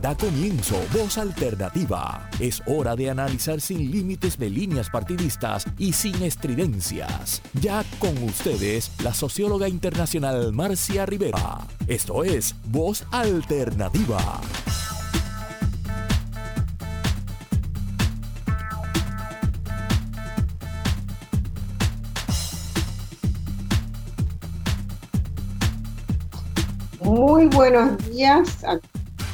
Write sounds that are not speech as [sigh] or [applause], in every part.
Da comienzo Voz Alternativa. Es hora de analizar sin límites de líneas partidistas y sin estridencias. Ya con ustedes, la socióloga internacional Marcia Rivera. Esto es Voz Alternativa. Muy buenos días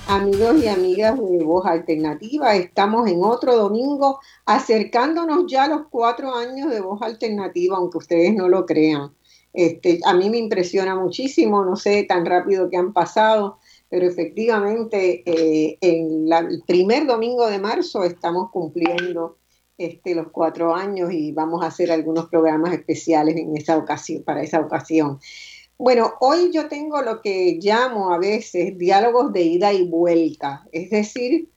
amigos y amigas de Voz Alternativa. Estamos en otro domingo acercándonos ya a los cuatro años de Voz Alternativa, aunque ustedes no lo crean. Este, a mí me impresiona muchísimo, no sé tan rápido que han pasado, pero efectivamente eh, en el primer domingo de marzo estamos cumpliendo este, los cuatro años y vamos a hacer algunos programas especiales en esa ocasión, para esa ocasión. Bueno, hoy yo tengo lo que llamo a veces diálogos de ida y vuelta, es decir,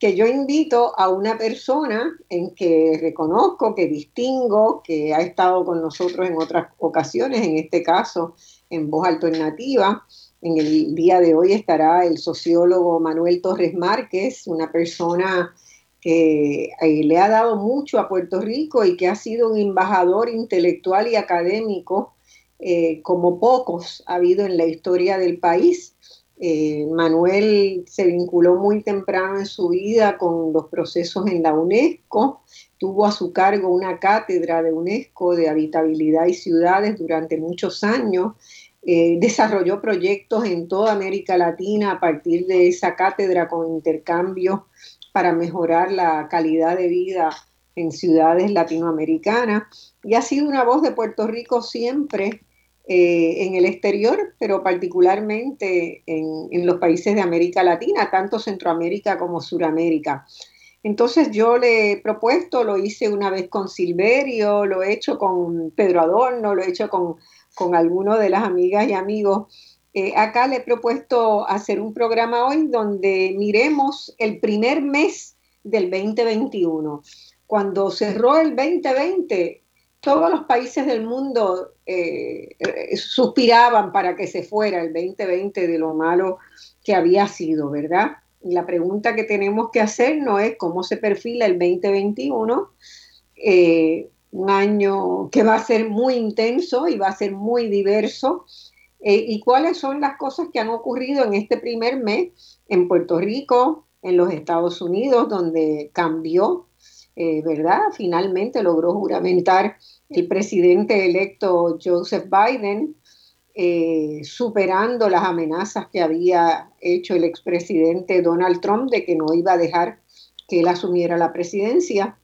que yo invito a una persona en que reconozco, que distingo, que ha estado con nosotros en otras ocasiones, en este caso en Voz Alternativa. En el día de hoy estará el sociólogo Manuel Torres Márquez, una persona que eh, le ha dado mucho a Puerto Rico y que ha sido un embajador intelectual y académico eh, como pocos ha habido en la historia del país. Eh, Manuel se vinculó muy temprano en su vida con los procesos en la UNESCO, tuvo a su cargo una cátedra de UNESCO de habitabilidad y ciudades durante muchos años, eh, desarrolló proyectos en toda América Latina a partir de esa cátedra con intercambios para mejorar la calidad de vida en ciudades latinoamericanas y ha sido una voz de Puerto Rico siempre eh, en el exterior, pero particularmente en, los países de América Latina, tanto Centroamérica como Suramérica. Entonces yo le he propuesto, lo hice una vez con Silverio, lo he hecho con Pedro Adorno, lo he hecho con, con algunos de las amigas y amigos. Eh, acá le he propuesto hacer un programa hoy donde miremos el primer mes del 2021. Cuando cerró el 2020, todos los países del mundo eh, eh, suspiraban para que se fuera el 2020 de lo malo que había sido, ¿verdad? la pregunta que tenemos que hacer no es cómo se perfila el 2021, eh, un año que va a ser muy intenso y va a ser muy diverso, y cuáles son las cosas que han ocurrido en este primer mes en Puerto Rico, en los Estados Unidos, donde cambió eh, ¿verdad? Finalmente logró juramentar el presidente electo Joseph Biden, eh, superando las amenazas que había hecho el expresidente Donald Trump de que no iba a dejar que él asumiera la presidencia.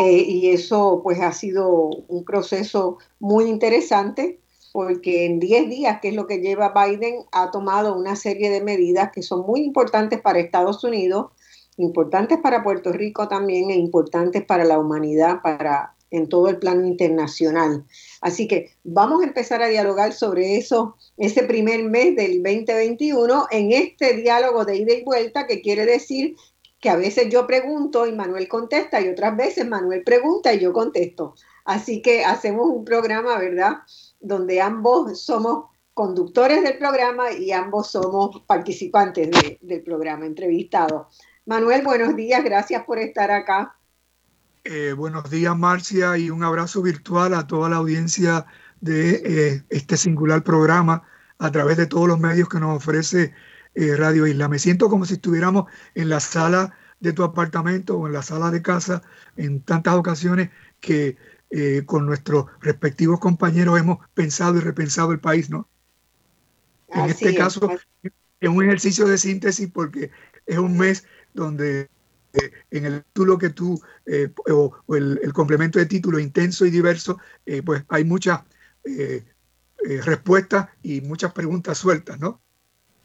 Eh, y eso pues ha sido un proceso muy interesante porque en 10 días, que es lo que lleva Biden, ha tomado una serie de medidas que son muy importantes para Estados Unidos importantes para Puerto Rico también e importantes para la humanidad, para en todo el plano internacional. Así que vamos a empezar a dialogar sobre eso ese primer mes del 2021 en este diálogo de ida y vuelta que quiere decir que a veces yo pregunto y Manuel contesta y otras veces Manuel pregunta y yo contesto. Así que hacemos un programa, ¿verdad? Donde ambos somos conductores del programa y ambos somos participantes del programa, entrevistados. Manuel, buenos días, gracias por estar acá. Eh, buenos días, Marcia, y un abrazo virtual a toda la audiencia de eh, este singular programa a través de todos los medios que nos ofrece eh, Radio Isla. Me siento como si estuviéramos en la sala de tu apartamento o en la sala de casa en tantas ocasiones que con nuestros respectivos compañeros hemos pensado y repensado el país, ¿no? En este caso es un ejercicio de síntesis porque es un mes donde eh, en el título que tú, eh, o, el, complemento de título intenso y diverso, eh, pues hay muchas respuestas y muchas preguntas sueltas, ¿no?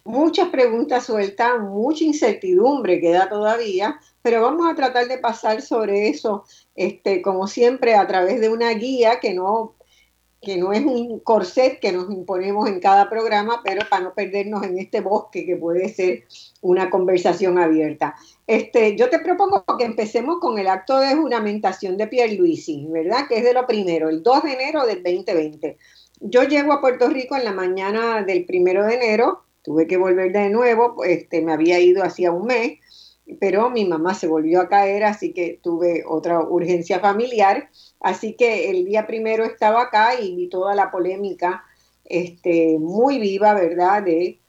Muchas preguntas sueltas, mucha incertidumbre queda todavía, pero vamos a tratar de pasar sobre eso, este, como siempre, a través de una guía que no que no es un corset que nos imponemos en cada programa, pero para no perdernos en este bosque que puede ser una conversación abierta. Este, yo te propongo que empecemos con el acto de juramentación de Pierre Luisi, ¿verdad? Que es de lo primero, el 2 de enero del 2020. Yo llego a Puerto Rico en la mañana del primero de enero tuve que volver de nuevo, este, me había ido hacía un mes, pero mi mamá se volvió a caer, así que tuve otra urgencia familiar, así que el día primero estaba acá y vi toda la polémica este, muy viva, ¿verdad?, de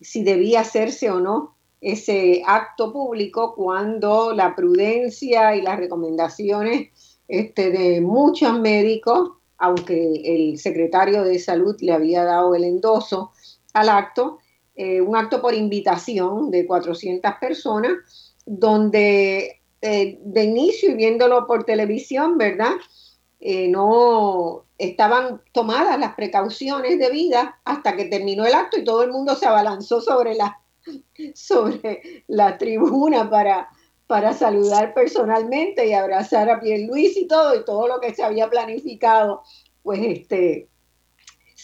si debía hacerse o no ese acto público cuando la prudencia y las recomendaciones este, de muchos médicos, aunque el secretario de salud le había dado el endoso al acto, eh, un acto por invitación de 400 personas, donde eh, de inicio y viéndolo por televisión, ¿verdad? Eh, no estaban tomadas las precauciones debidas hasta que terminó el acto y todo el mundo se abalanzó sobre la, [laughs] sobre la tribuna para, para saludar personalmente y abrazar a Luis y todo, y todo lo que se había planificado, pues este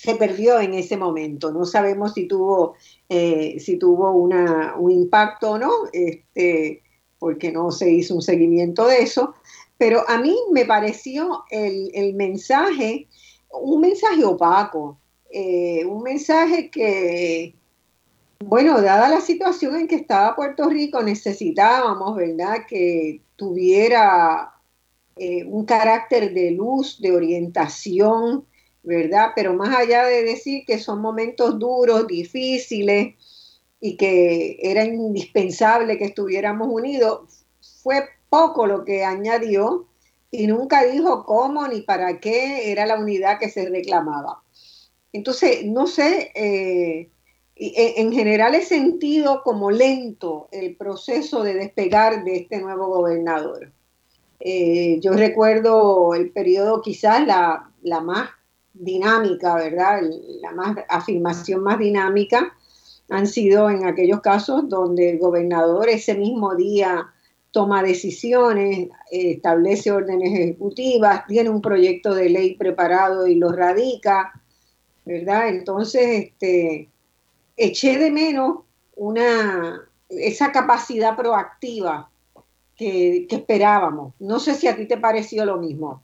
se perdió en ese momento. No sabemos si tuvo, eh, si tuvo una, un impacto o no, este, porque no se hizo un seguimiento de eso, pero a mí me pareció el, mensaje, un mensaje opaco, eh, un mensaje que, bueno, dada la situación en que estaba Puerto Rico, necesitábamos, ¿verdad?, que tuviera eh, un carácter de luz, de orientación, ¿verdad? Pero más allá de decir que son momentos duros, difíciles y que era indispensable que estuviéramos unidos, fue poco lo que añadió y nunca dijo cómo ni para qué era la unidad que se reclamaba. Entonces, no sé, eh, en general he sentido como lento el proceso de despegar de este nuevo gobernador. Eh, yo recuerdo el periodo quizás la, más dinámica, ¿verdad? La más, afirmación más dinámica han sido en aquellos casos donde el gobernador ese mismo día toma decisiones, establece órdenes ejecutivas, tiene un proyecto de ley preparado y lo radica, ¿verdad? Entonces, este, eché de menos una, esa capacidad proactiva que, esperábamos. No sé si a ti te pareció lo mismo.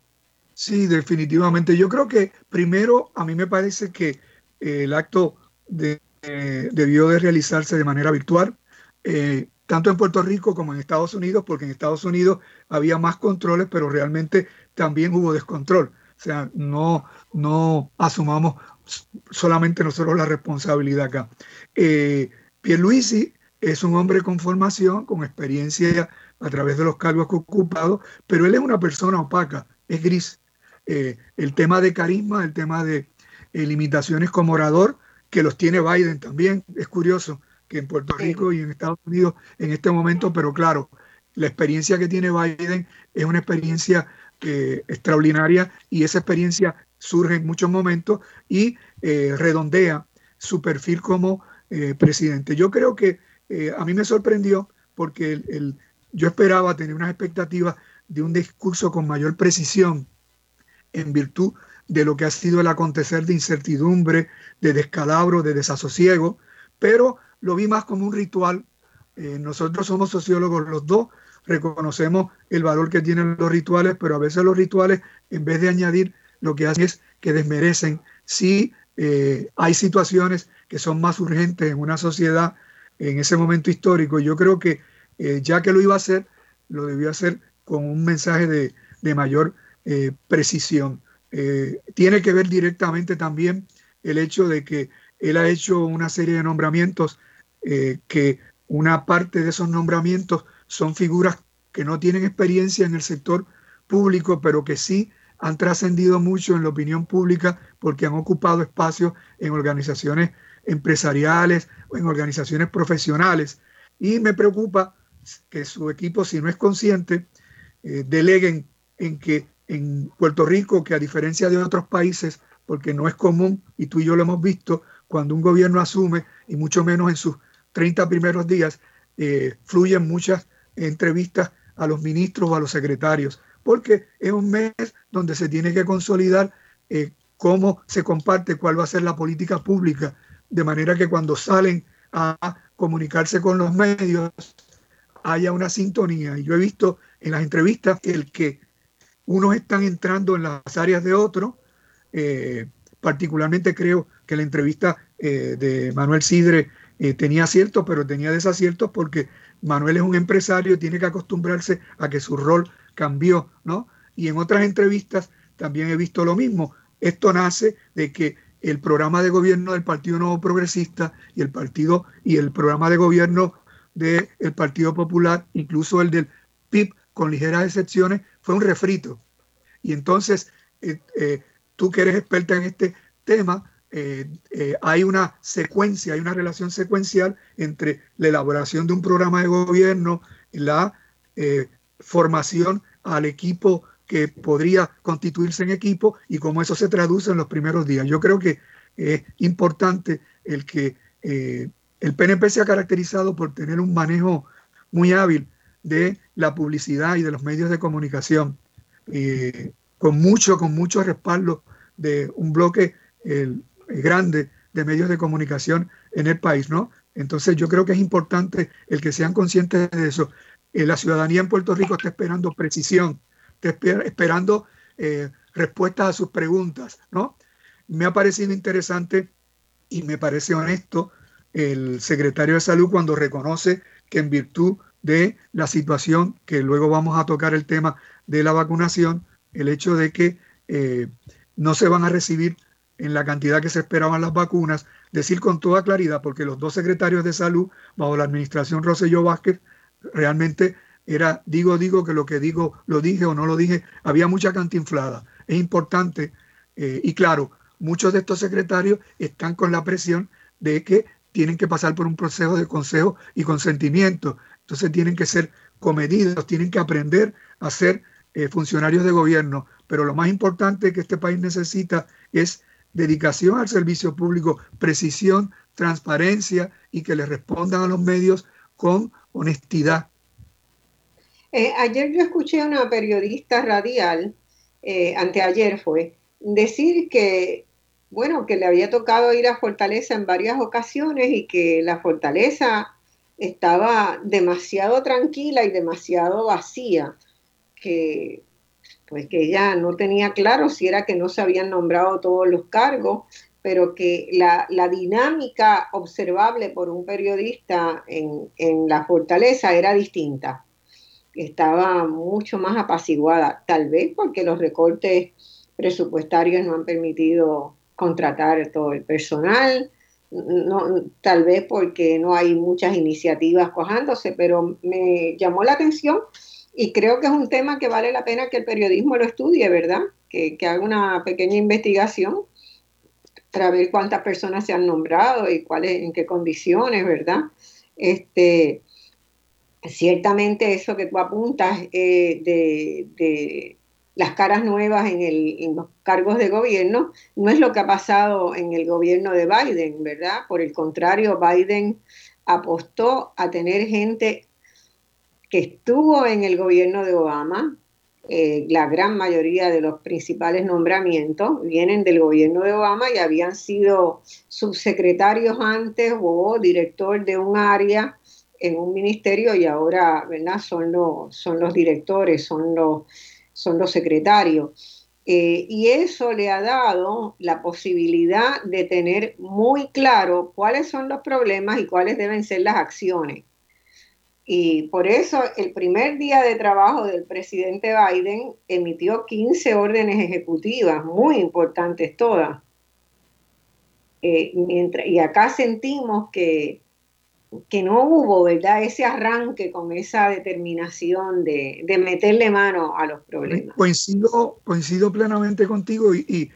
Sí, definitivamente. Yo creo que primero a mí me parece que eh, el acto eh, debió de realizarse de manera virtual, eh, tanto en Puerto Rico como en Estados Unidos, porque en Estados Unidos había más controles, pero realmente también hubo descontrol. O sea, no, no asumamos solamente nosotros la responsabilidad acá. Eh, Pierluisi es un hombre con formación, con experiencia a través de los cargos que ha ocupado, pero él es una persona opaca, es gris. Eh, el tema de carisma, el tema de eh, limitaciones como orador, que los tiene Biden también, es curioso que en Puerto Rico y en Estados Unidos en este momento, pero claro, la experiencia que tiene Biden es una experiencia eh, extraordinaria y esa experiencia surge en muchos momentos y eh, redondea su perfil como eh, presidente. Yo creo que eh, a mí me sorprendió porque el, yo esperaba tener unas expectativas de un discurso con mayor precisión en virtud de lo que ha sido el acontecer de incertidumbre, de descalabro, de desasosiego, pero lo vi más como un ritual. nosotros somos sociólogos los dos, reconocemos el valor que tienen los rituales, pero a veces los rituales, en vez de añadir lo que hacen es que desmerecen si eh, hay situaciones que son más urgentes en una sociedad en ese momento histórico. Yo creo que eh, ya que lo iba a hacer, lo debió hacer con un mensaje de, mayor eh, precisión. tiene que ver directamente también el hecho de que él ha hecho una serie de nombramientos que una parte de esos nombramientos son figuras que no tienen experiencia en el sector público, pero que sí han trascendido mucho en la opinión pública porque han ocupado espacios en organizaciones empresariales o en organizaciones profesionales. Y me preocupa que su equipo, si no es consciente, eh, deleguen en que en Puerto Rico, que a diferencia de otros países, porque no es común, y tú y yo lo hemos visto, cuando un gobierno asume, y mucho menos en sus 30 primeros días, eh, fluyen muchas entrevistas a los ministros o a los secretarios porque es un mes donde se tiene que consolidar eh, cómo se comparte, cuál va a ser la política pública, de manera que cuando salen a comunicarse con los medios haya una sintonía. Y yo he visto en las entrevistas que unos están entrando en las áreas de otros, eh, particularmente creo que la entrevista eh, de Manuel Sidre tenía aciertos, pero tenía desaciertos porque Manuel es un empresario, tiene que acostumbrarse a que su rol cambió, ¿no? Y en otras entrevistas también he visto lo mismo. Esto nace de que el programa de gobierno del Partido Nuevo Progresista y el partido y el programa de gobierno del Partido Popular, incluso el del PIB, con ligeras excepciones, fue un refrito. Y entonces, eh, eh, tú que eres experta en este tema, eh, hay una secuencia, hay una relación secuencial entre la elaboración de un programa de gobierno, la formación al equipo que podría constituirse en equipo y cómo eso se traduce en los primeros días. Yo creo que es importante el que el PNP se ha caracterizado por tener un manejo muy hábil de la publicidad y de los medios de comunicación, eh, con mucho, con mucho respaldo de un bloque grande de medios de comunicación en el país, ¿no? Entonces yo creo que es importante el que sean conscientes de eso. Eh, la ciudadanía en Puerto Rico está esperando precisión, está esperando eh, respuestas a sus preguntas, ¿no? Me ha parecido interesante y me parece honesto el secretario de Salud cuando reconoce que en virtud de la situación, que luego vamos a tocar el tema de la vacunación, el hecho de que eh, no se van a recibir en la cantidad que se esperaban las vacunas, decir con toda claridad, porque los dos secretarios de salud, bajo la administración Rosselló Vázquez, realmente era, digo, digo que lo que digo, lo dije o no lo dije, había mucha cantinflada. Es importante, eh, y claro, muchos de estos secretarios están con la presión de que tienen que pasar por un proceso de consejo y consentimiento. Entonces tienen que ser comedidos, tienen que aprender a ser eh, funcionarios de gobierno. Pero lo más importante que este país necesita es dedicación al servicio público, precisión, transparencia y que le respondan a los medios con honestidad. Eh, ayer yo escuché a una periodista radial, eh, anteayer fue, decir que bueno, que le había tocado ir a Fortaleza en varias ocasiones y que la Fortaleza estaba demasiado tranquila y demasiado vacía, que pues que ella no tenía claro si era que no se habían nombrado todos los cargos, pero que la, dinámica observable por un periodista en, en la fortaleza era distinta, estaba mucho más apaciguada, tal vez porque los recortes presupuestarios no han permitido contratar todo el personal, no, tal vez porque no hay muchas iniciativas cojándose, pero me llamó la atención y creo que es un tema que vale la pena que el periodismo lo estudie, ¿verdad? Que, haga una pequeña investigación para ver cuántas personas se han nombrado y cuáles, en qué condiciones, ¿verdad? Este, ciertamente eso que tú apuntas eh, de las caras nuevas en, los cargos de gobierno, no es lo que ha pasado en el gobierno de Biden, ¿verdad? Por el contrario, Biden apostó a tener gente que estuvo en el gobierno de Obama, eh, la gran mayoría de los principales nombramientos vienen del gobierno de Obama y habían sido subsecretarios antes o director de un área en un ministerio y ahora ¿verdad? Son, los, son los directores, son los son los secretarios. Eh, y eso le ha dado la posibilidad de tener muy claro cuáles son los problemas y cuáles deben ser las acciones. Y por eso el primer día de trabajo del presidente Biden emitió 15 órdenes ejecutivas, muy importantes todas. Eh, mientras, y acá sentimos que que no hubo, ¿verdad? Ese arranque con esa determinación de, meterle mano a los problemas. Coincido, coincido plenamente contigo y,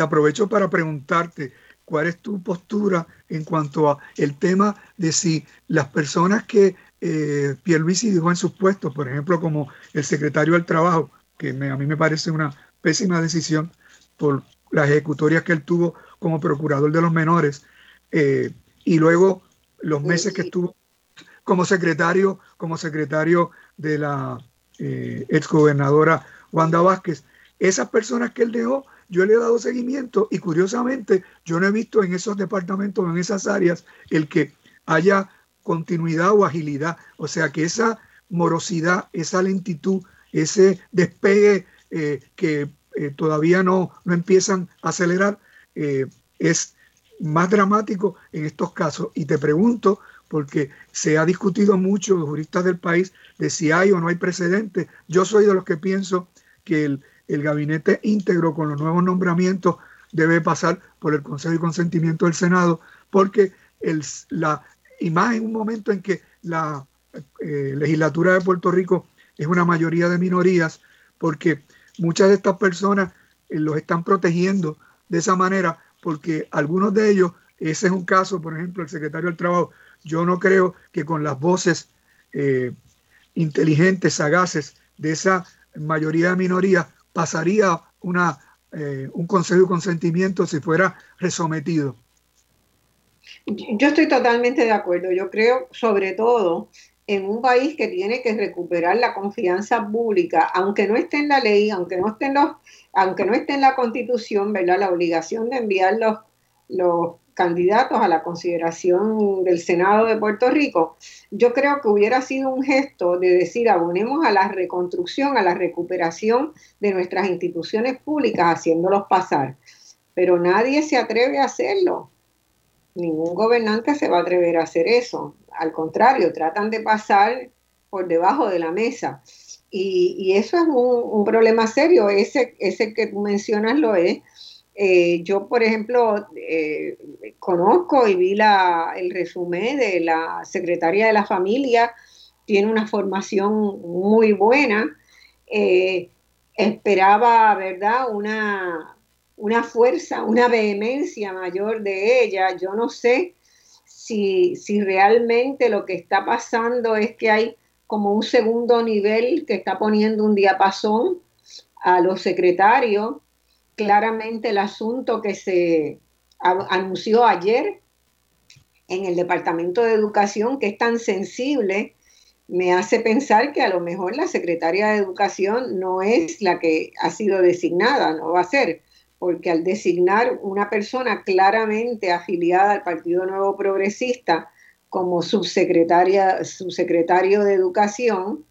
aprovecho para preguntarte cuál es tu postura en cuanto a el tema de si las personas que eh, Pierluisi dijo en sus puestos, por ejemplo, como el secretario del Trabajo, que a mí me parece una pésima decisión por las ejecutorias que él tuvo como procurador de los menores, eh, y luego los meses que estuvo como secretario, como secretario de la eh, exgobernadora Wanda Vázquez. Esas personas que él dejó, yo le he dado seguimiento y curiosamente yo no he visto en esos departamentos, en esas áreas, el que haya continuidad o agilidad. O sea que esa morosidad, esa lentitud, ese despegue eh, que eh, todavía no, no, empiezan a acelerar, es más dramático en estos casos. Y te pregunto, porque se ha discutido mucho, los juristas del país, de si hay o no hay precedentes. Yo soy de los que pienso que el, el gabinete íntegro con los nuevos nombramientos debe pasar por el Consejo y Consentimiento del Senado, porque el, la, y más en un momento en que la eh, legislatura de Puerto Rico es una mayoría de minorías, porque muchas de estas personas eh, los están protegiendo de esa manera, porque algunos de ellos, ese es un caso, por ejemplo, el secretario del Trabajo, yo no creo que con las voces eh, inteligentes, sagaces de esa mayoría de minorías pasaría una, un consejo de consentimiento si fuera resometido. Yo estoy totalmente de acuerdo. Yo creo, sobre todo, en un país que tiene que recuperar la confianza pública, aunque no esté en la ley, aunque no esté en, los, aunque no esté en la constitución, ¿verdad? La obligación de enviar los, los candidatos a la consideración del Senado de Puerto Rico, yo creo que hubiera sido un gesto de decir abonemos a la reconstrucción, a la recuperación de nuestras instituciones públicas, haciéndolos pasar. Pero nadie se atreve a hacerlo ningún gobernante se va a atrever a hacer eso. Al contrario, tratan de pasar por debajo de la mesa. Y, eso es un, problema serio. Ese, ese que tú mencionas lo es. Eh, yo, por ejemplo, eh, conozco y vi la, el resumen de la secretaria de la familia. Tiene una formación muy buena. Eh, esperaba, ¿verdad? Una, una fuerza, una vehemencia mayor de ella. Yo no sé si, si realmente lo que está pasando es que hay como un segundo nivel que está poniendo un diapasón a los secretarios. Claramente el asunto que se anunció ayer en el Departamento de Educación, que es tan sensible, me hace pensar que a lo mejor la secretaria de Educación no es la que ha sido designada, no va a ser porque al designar una persona claramente afiliada al Partido Nuevo Progresista como subsecretaria, subsecretario de Educación,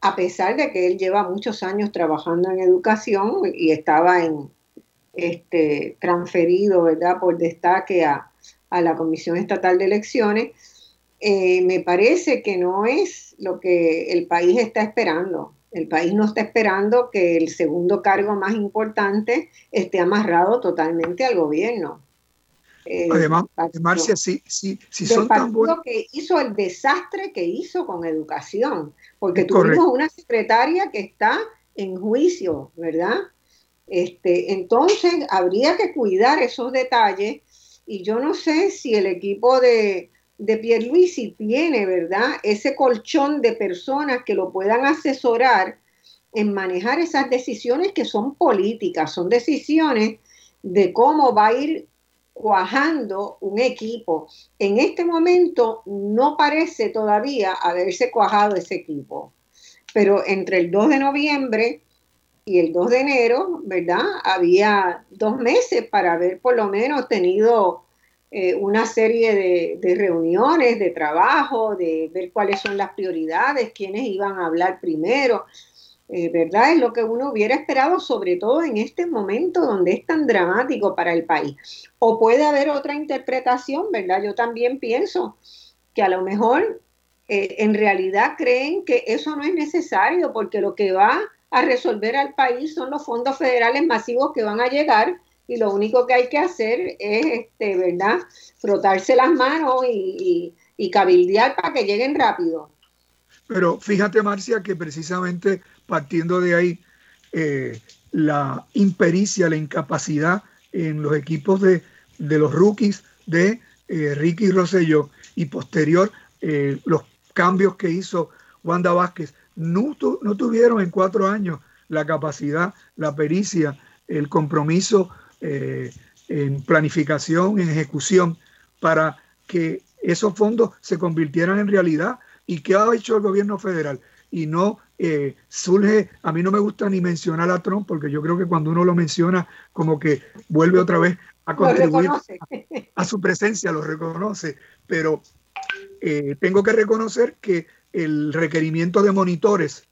a pesar de que él lleva muchos años trabajando en educación y estaba en, este, transferido ¿verdad? por destaque a, la Comisión Estatal de Elecciones, eh, me parece que no es lo que el país está esperando. El país no está esperando que el segundo cargo más importante esté amarrado totalmente al gobierno. Eh, Además, Marcia, sí, sí, sí son tan buenos. que hizo el desastre que hizo con educación, porque tuvimos una secretaria que está en juicio, ¿verdad? Este, entonces, habría que cuidar esos detalles y yo no sé si el equipo de, de Pierluisi tiene, ¿verdad? Ese colchón de personas que lo puedan asesorar en manejar esas decisiones que son políticas, son decisiones de cómo va a ir cuajando un equipo. En este momento no parece todavía haberse cuajado ese equipo, pero entre el 2 de noviembre y el 2 de enero, ¿verdad? Había dos meses para haber por lo menos tenido eh, una serie de, reuniones, de trabajo, de ver cuáles son las prioridades, quiénes iban a hablar primero. Eh, ¿Verdad? Es lo que uno hubiera esperado, sobre todo en este momento donde es tan dramático para el país. O puede haber otra interpretación, ¿verdad? Yo también pienso que a lo mejor eh, en realidad creen que eso no es necesario porque lo que va a resolver al país son los fondos federales masivos que van a llegar y lo único que hay que hacer es, este, ¿verdad?, frotarse las manos y, cabildear para que lleguen rápido. Pero fíjate, Marcia, que precisamente partiendo de ahí, eh, la impericia, la incapacidad en los equipos de, los rookies de eh, Ricky Rosselló y posterior eh, los cambios que hizo Wanda Vázquez, no, no tuvieron en cuatro años la capacidad, la pericia, el compromiso eh, en planificación, en ejecución, para que esos fondos se convirtieran en realidad. ¿Y qué ha hecho el gobierno federal? Y no eh, surge, a mí no me gusta ni mencionar a Trump, porque yo creo que cuando uno lo menciona, como que vuelve otra vez a contribuir a, su presencia, lo reconoce, pero eh, tengo que reconocer que el requerimiento de monitores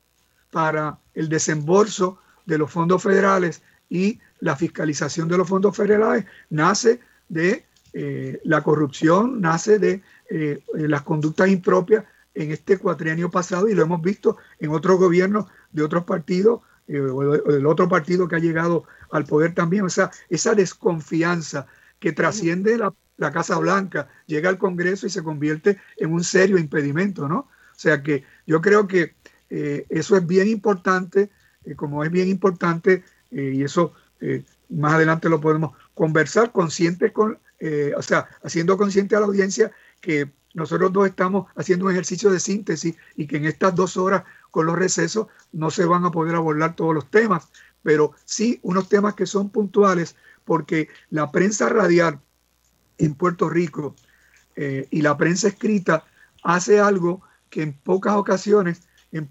para el desembolso de los fondos federales y la fiscalización de los fondos federales nace de eh, la corrupción nace de eh, las conductas impropias en este cuatrienio pasado y lo hemos visto en otros gobiernos de otros partidos o del otro partido que ha llegado al poder también. O sea, esa desconfianza que trasciende la, la Casa Blanca, llega al Congreso y se convierte en un serio impedimento, ¿no? O sea que yo creo que eso es bien importante, como es bien importante, y eso más adelante lo podemos conversar consciente con, eh, o sea, haciendo consciente a la audiencia que nosotros dos estamos haciendo un ejercicio de síntesis y que en estas dos horas con los recesos no se van a poder abordar todos los temas, pero sí unos temas que son puntuales porque la prensa radial en Puerto Rico eh, y la prensa escrita hace algo que en pocas ocasiones,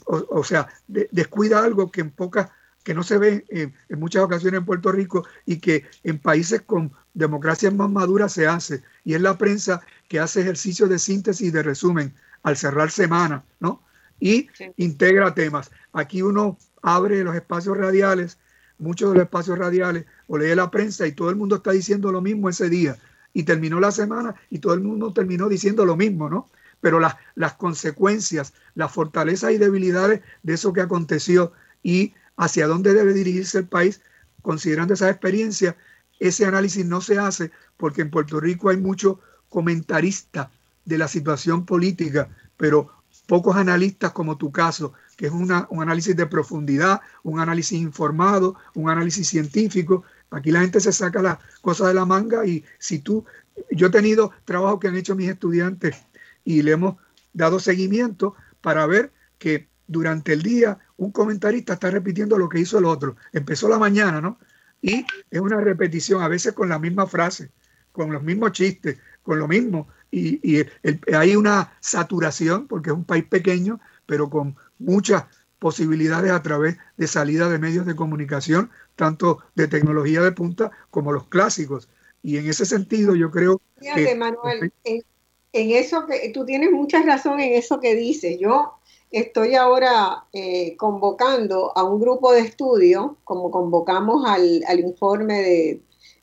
o, sea, descuida algo que en pocas que no se ve en, muchas ocasiones en Puerto Rico y que en países con democracias más maduras se hace. Y es la prensa que hace ejercicios de síntesis y de resumen al cerrar semana, ¿no? Y integra temas. Aquí uno abre los espacios radiales, muchos de los espacios radiales, o lee la prensa y todo el mundo está diciendo lo mismo ese día. Y terminó la semana y todo el mundo terminó diciendo lo mismo, ¿no? Pero las, las consecuencias, las fortalezas y debilidades de eso que aconteció y hacia dónde debe dirigirse el país, considerando esa experiencia, ese análisis no se hace porque en Puerto Rico hay muchos comentaristas de la situación política, pero pocos analistas como tu caso, que es un análisis de profundidad, un análisis informado, un análisis científico. Aquí la gente se saca las cosas de la manga y si tú, yo he tenido trabajo que han hecho mis estudiantes y le hemos dado seguimiento para ver que durante el día un comentarista está repitiendo lo que hizo el otro. Empezó la mañana, ¿no? Y es una repetición, a veces con la misma frase, con los mismos chistes, con lo mismo. Y, hay una saturación, porque es un país pequeño, pero con muchas posibilidades a través de salida de medios de comunicación, tanto de tecnología de punta como los clásicos. Y en ese sentido yo creo Fíjate, Manuel, en, en, eso que tú tienes mucha razón en eso que dices. Yo estoy ahora eh, convocando a un grupo de estudio, como convocamos al, informe de,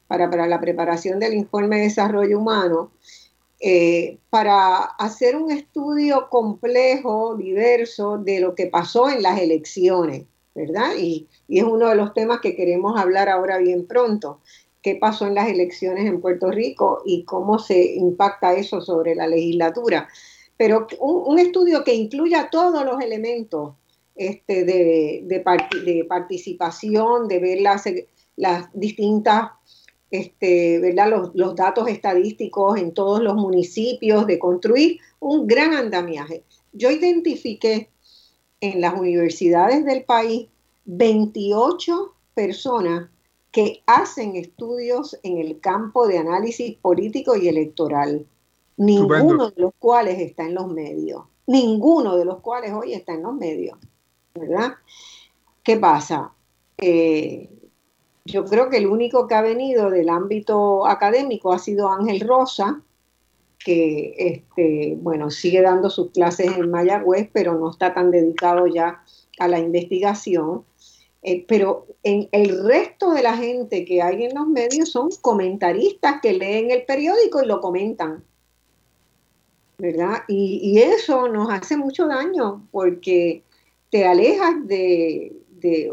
para, la preparación del informe de desarrollo humano, eh, para hacer un estudio complejo, diverso, de lo que pasó en las elecciones, ¿verdad? Y es uno de los temas que queremos hablar ahora bien pronto. ¿Qué pasó en las elecciones en Puerto Rico y cómo se impacta eso sobre la legislatura? Pero un, estudio que incluya todos los elementos este, de, participación, de ver las, las distintas, este, ¿verdad? Los, datos estadísticos en todos los municipios, de construir un gran andamiaje. Yo identifiqué en las universidades del país 28 personas que hacen estudios en el campo de análisis político y electoral ninguno de los cuales está en los medios, ninguno de los cuales hoy está en los medios, ¿verdad? ¿Qué pasa? Eh, yo creo que el único que ha venido del ámbito académico ha sido Ángel Rosa, que este, bueno, sigue dando sus clases en Mayagüez, pero no está tan dedicado ya a la investigación. Eh, pero en el resto de la gente que hay en los medios son comentaristas que leen el periódico y lo comentan. ¿Verdad? Y, eso nos hace mucho daño porque te alejas de,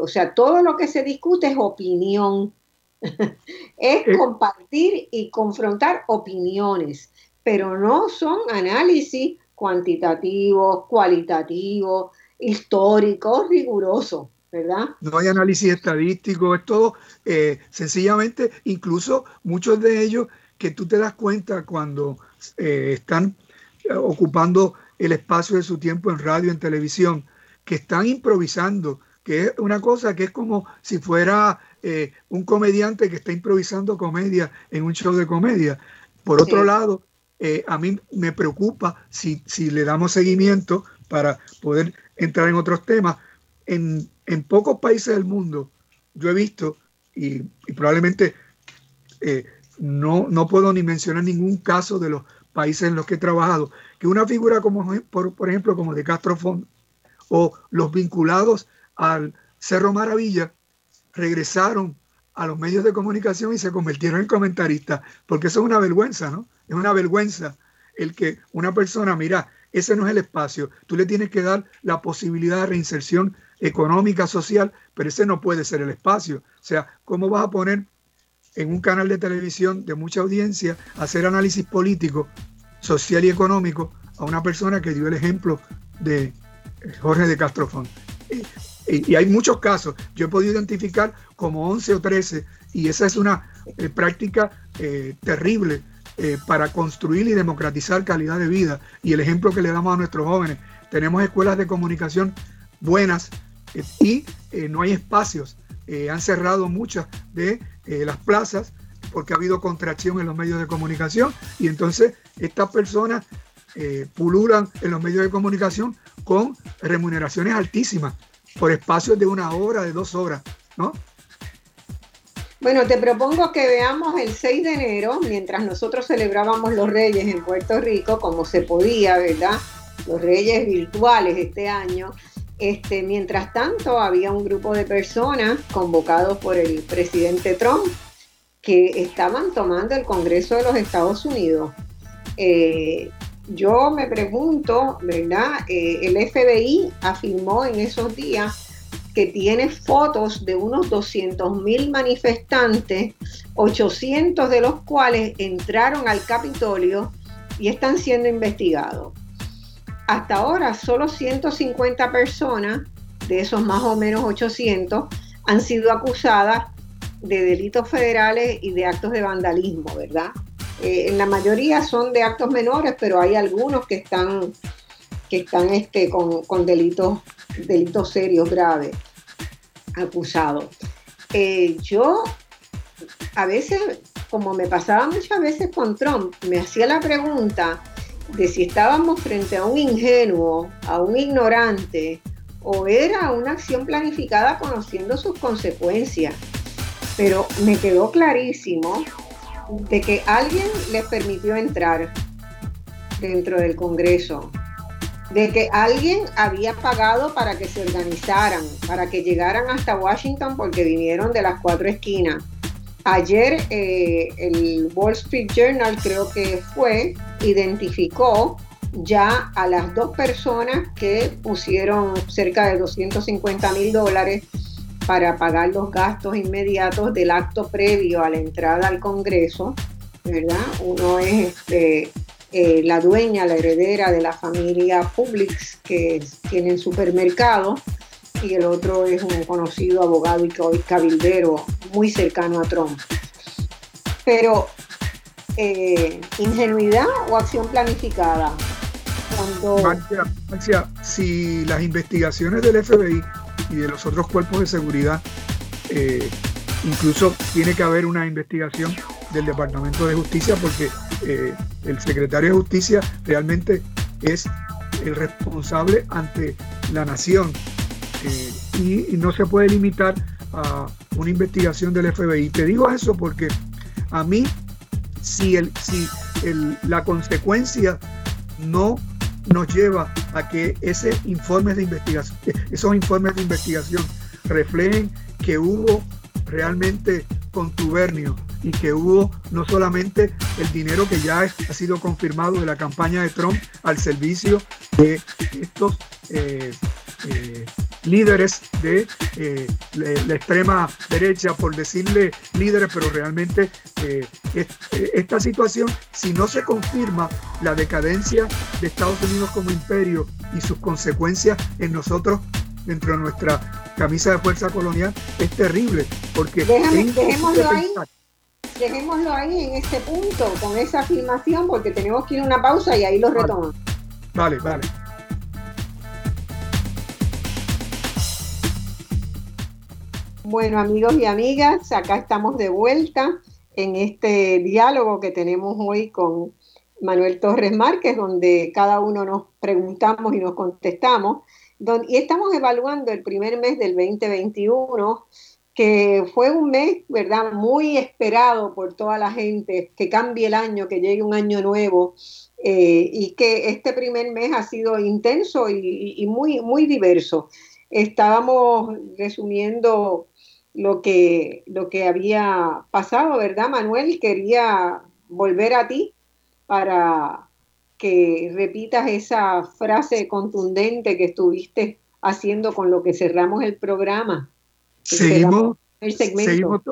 o sea, todo lo que se discute es opinión, [laughs] es compartir y confrontar opiniones, pero no son análisis cuantitativos, cualitativos, históricos, rigurosos. ¿verdad? No hay análisis estadístico, es todo eh, sencillamente, incluso muchos de ellos que tú te das cuenta cuando eh, están ocupando el espacio de su tiempo en radio, en televisión, que están improvisando, que es una cosa que es como si fuera eh, un comediante que está improvisando comedia en un show de comedia. Por otro lado, eh, a mí me preocupa si, si, le damos seguimiento para poder entrar en otros temas. En, pocos países del mundo yo he visto, y, probablemente eh, no, no puedo ni mencionar ningún caso de los países en los que he trabajado, que una figura como, por, ejemplo, como de Castro Font o los vinculados al Cerro Maravilla regresaron a los medios de comunicación y se convirtieron en comentaristas, porque eso es una vergüenza, ¿no? Es una vergüenza el que una persona, mira, ese no es el espacio, tú le tienes que dar la posibilidad de reinserción económica, social, pero ese no puede ser el espacio. O sea, ¿cómo vas a poner en un canal de televisión de mucha audiencia hacer análisis político, social y económico a una persona que dio el ejemplo de eh, Jorge de Castrofón? Y, hay muchos casos, yo he podido identificar como 11 o 13, y esa es una eh, práctica eh, terrible para construir y democratizar calidad de vida. Y el ejemplo que le damos a nuestros jóvenes, tenemos escuelas de comunicación buenas, y eh, no hay espacios. Eh, han cerrado muchas de eh, las plazas porque ha habido contracción en los medios de comunicación y entonces estas personas pululan en los medios de comunicación con remuneraciones altísimas por espacios de una hora, de dos horas, ¿no? Bueno, te propongo que veamos el 6 de enero, mientras nosotros celebrábamos los Reyes en Puerto Rico, como se podía, ¿verdad? Los Reyes virtuales este año. Este, mientras tanto, había un grupo de personas convocados por el presidente Trump que estaban tomando el Congreso de los Estados Unidos. Eh, yo me pregunto, ¿verdad? Eh, el FBI afirmó en esos días que tiene fotos de unos 200 mil manifestantes, 800 de los cuales entraron al Capitolio y están siendo investigados. Hasta ahora, solo 150 personas, de esos más o menos 800, han sido acusadas de delitos federales y de actos de vandalismo, ¿verdad? Eh, en la mayoría son de actos menores, pero hay algunos que están, que están este, con, delitos, delitos serios, graves, acusados. Eh, yo a veces, como me pasaba muchas veces con Trump, me hacía la pregunta de si estábamos frente a un ingenuo, a un ignorante, o era una acción planificada conociendo sus consecuencias. Pero me quedó clarísimo de que alguien les permitió entrar dentro del Congreso, de que alguien había pagado para que se organizaran, para que llegaran hasta Washington porque vinieron de las cuatro esquinas. Ayer eh, el Wall Street Journal creo que fue, identificó ya a las dos personas que pusieron cerca de 250 mil dólares para pagar los gastos inmediatos del acto previo a la entrada al Congreso, ¿verdad? Uno es este, eh, la dueña, la heredera de la familia Publix, que tienen supermercado, y el otro es un conocido abogado y cabildero muy cercano a Trump. Pero, eh, ¿ingenuidad o acción planificada? Cuando... si las investigaciones del FBI y de los otros cuerpos de seguridad, eh, incluso tiene que haber una investigación del Departamento de Justicia porque eh, el secretario de Justicia realmente es el responsable ante la nación eh, y, no se puede limitar a una investigación del FBI. Te digo eso porque a mí, si, el, si la consecuencia no nos lleva a que de investigación, esos informes de investigación reflejen que hubo realmente contubernio y que hubo no solamente el dinero que ya ha sido confirmado de la campaña de Trump al servicio de estos eh, eh, líderes de eh, la, extrema derecha, por decirle líderes, pero realmente eh, esta situación, si no se confirma la decadencia de Estados Unidos como imperio y sus consecuencias en nosotros dentro de nuestra camisa de fuerza colonial, es terrible, porque... dejémoslo ahí. Dejémoslo ahí en este punto, con esa afirmación, porque tenemos que ir a una pausa y ahí lo retomamos. Vale, vale. Bueno, amigos y amigas, acá estamos de vuelta en este diálogo que tenemos hoy con Manuel Torres Márquez, donde cada uno nos preguntamos y nos contestamos. y estamos evaluando el primer mes del 2021, que fue un mes, ¿verdad?, muy esperado por toda la gente, que cambie el año, que llegue un año nuevo, eh, y que este primer mes ha sido intenso y, y muy, muy diverso. Estábamos resumiendo lo que, lo que había pasado, ¿verdad, Manuel? Quería volver a ti para que repitas esa frase contundente que estuviste haciendo con lo que cerramos el programa. Seguimos, seguimos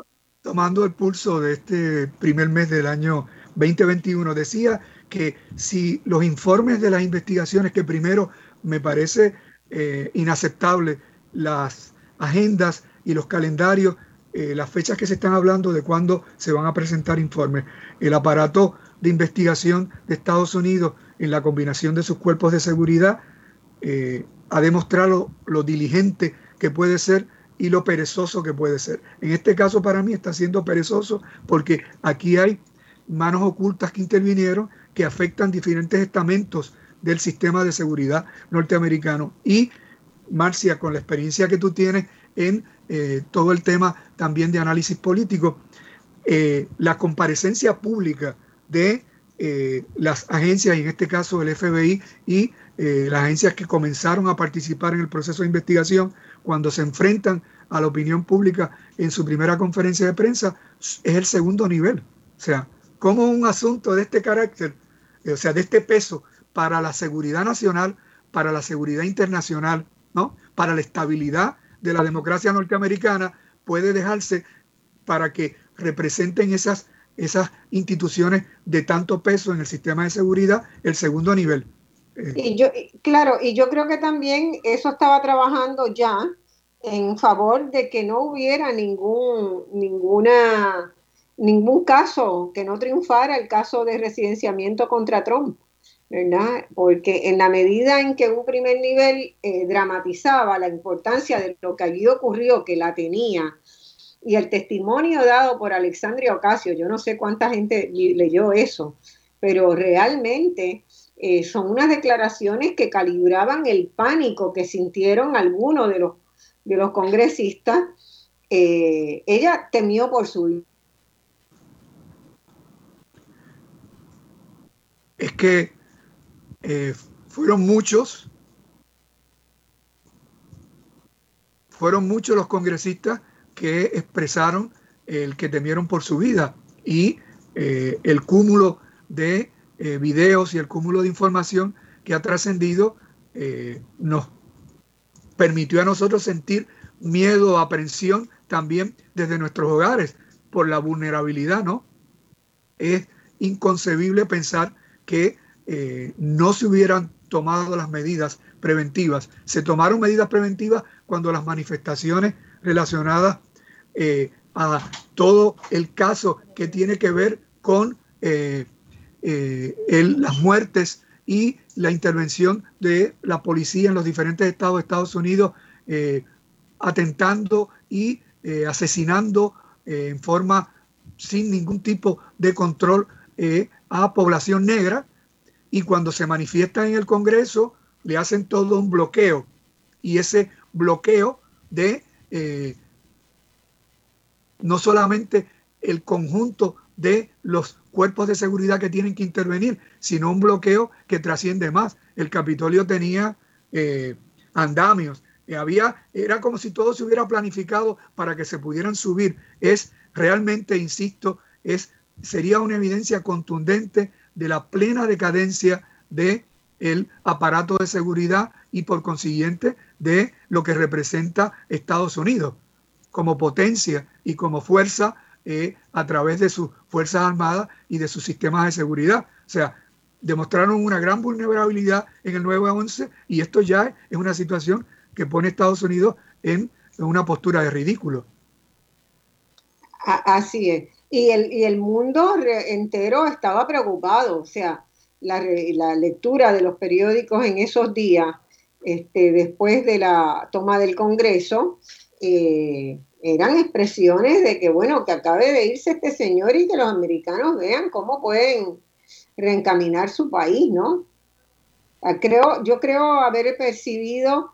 tomando el pulso de este primer mes del año 2021. Decía que si los informes de las investigaciones, que primero me parece eh, inaceptable las agendas y los calendarios, eh, las fechas que se están hablando de cuándo se van a presentar informes. El aparato de investigación de Estados Unidos en la combinación de sus cuerpos de seguridad eh, ha demostrado lo diligente que puede ser y lo perezoso que puede ser. En este caso para mí está siendo perezoso porque aquí hay manos ocultas que intervinieron que afectan diferentes estamentos del sistema de seguridad norteamericano. Y Marcia, con la experiencia que tú tienes en eh, todo el tema también de análisis político, eh, la comparecencia pública de eh, las agencias, en este caso el FBI y las agencias que comenzaron a participar en el proceso de investigación, cuando se enfrentan a la opinión pública en su primera conferencia de prensa, es el segundo nivel. O sea, como un asunto de este carácter, o sea, de este peso para la seguridad nacional, para la seguridad internacional, ¿no? para la estabilidad de la democracia norteamericana, puede dejarse para que representen esas, esas instituciones de tanto peso en el sistema de seguridad el segundo nivel. Eh, y yo, claro, y yo creo que también eso estaba trabajando ya en favor de que no hubiera ningún, ninguna, ningún caso, que no triunfara el caso de residenciamiento contra Trump. ¿Verdad? Porque en la medida en que un primer nivel eh, dramatizaba la importancia de lo que allí ocurrió, que la tenía, y el testimonio dado por Alexandria Ocasio, yo no sé cuánta gente leyó eso, pero realmente eh, son unas declaraciones que calibraban el pánico que sintieron algunos de los, de los congresistas. Eh, ella temió por su vida. Es que eh, fueron muchos, fueron muchos los congresistas que expresaron el que temieron por su vida y eh, el cúmulo de eh, videos y el cúmulo de información que ha trascendido nos permitió a nosotros sentir miedo, aprensión también desde nuestros hogares por la vulnerabilidad, ¿no? Es inconcebible pensar que eh, no se hubieran tomado las medidas preventivas. Se tomaron medidas preventivas cuando las manifestaciones relacionadas eh, a todo el caso que tiene que ver con eh, las muertes y la intervención de la policía en los diferentes estados de Estados Unidos, atentando y asesinando en forma sin ningún tipo de control a población negra, y cuando se manifiestan en el Congreso le hacen todo un bloqueo y ese bloqueo de eh, no solamente el conjunto de los cuerpos de seguridad que tienen que intervenir, sino un bloqueo que trasciende más. El Capitolio tenía eh, andamios, había, era como si todo se hubiera planificado para que se pudieran subir. Es realmente, insisto, es, sería una evidencia contundente de la plena decadencia de el aparato de seguridad y por consiguiente de lo que representa Estados Unidos como potencia y como fuerza eh, a través de sus Fuerzas Armadas y de sus sistemas de seguridad. O sea, demostraron una gran vulnerabilidad en el 9-11 y esto ya es una situación que pone a Estados Unidos en una postura de ridículo. Así es. Y el, y el mundo entero estaba preocupado, o sea, la, la, lectura de los periódicos en esos días, este, después de la toma del Congreso, eh, eran expresiones de que, bueno, que acabe de irse este señor y que los americanos vean cómo pueden reencaminar su país, ¿no? Ah, creo, yo creo haber percibido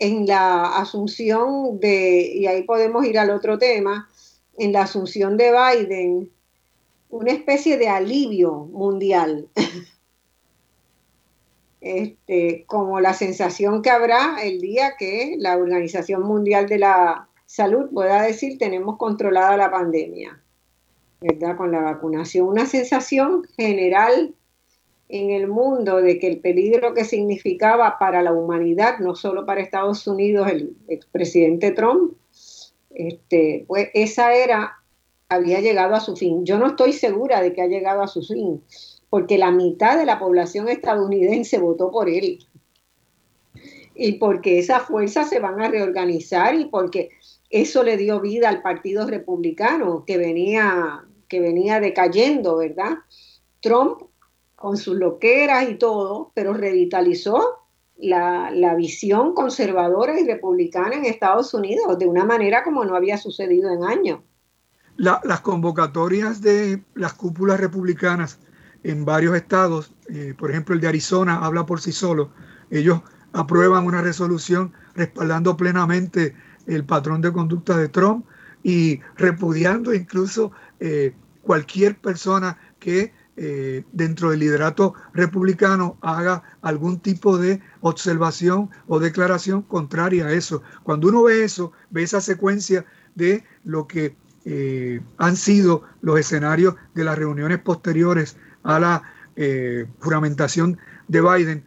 en la asunción de, y ahí podemos ir al otro tema, en la asunción de Biden una especie de alivio mundial. [laughs] Este, como la sensación que habrá el día que la Organización Mundial de la salud pueda decir tenemos controlada la pandemia, ¿verdad? Con la vacunación. Una sensación general en el mundo de que el peligro que significaba para la humanidad, no solo para Estados Unidos, el expresidente Trump, este, pues esa era, había llegado a su fin. Yo no estoy segura de que ha llegado a su fin, porque la mitad de la población estadounidense votó por él. Y porque esas fuerzas se van a reorganizar y porque eso le dio vida al Partido Republicano que venía, que venía decayendo, ¿verdad? Trump con sus loqueras y todo, pero revitalizó la, visión conservadora y republicana en Estados Unidos de una manera como no había sucedido en años. las convocatorias de las cúpulas republicanas en varios estados, eh, por ejemplo el de Arizona habla por sí solo, ellos aprueban una resolución respaldando plenamente el patrón de conducta de Trump y repudiando incluso eh, cualquier persona que eh, dentro del liderato republicano haga algún tipo de observación o declaración contraria a eso. Cuando uno ve eso, ve esa secuencia de lo que eh, han sido los escenarios de las reuniones posteriores a la eh, juramentación de Biden,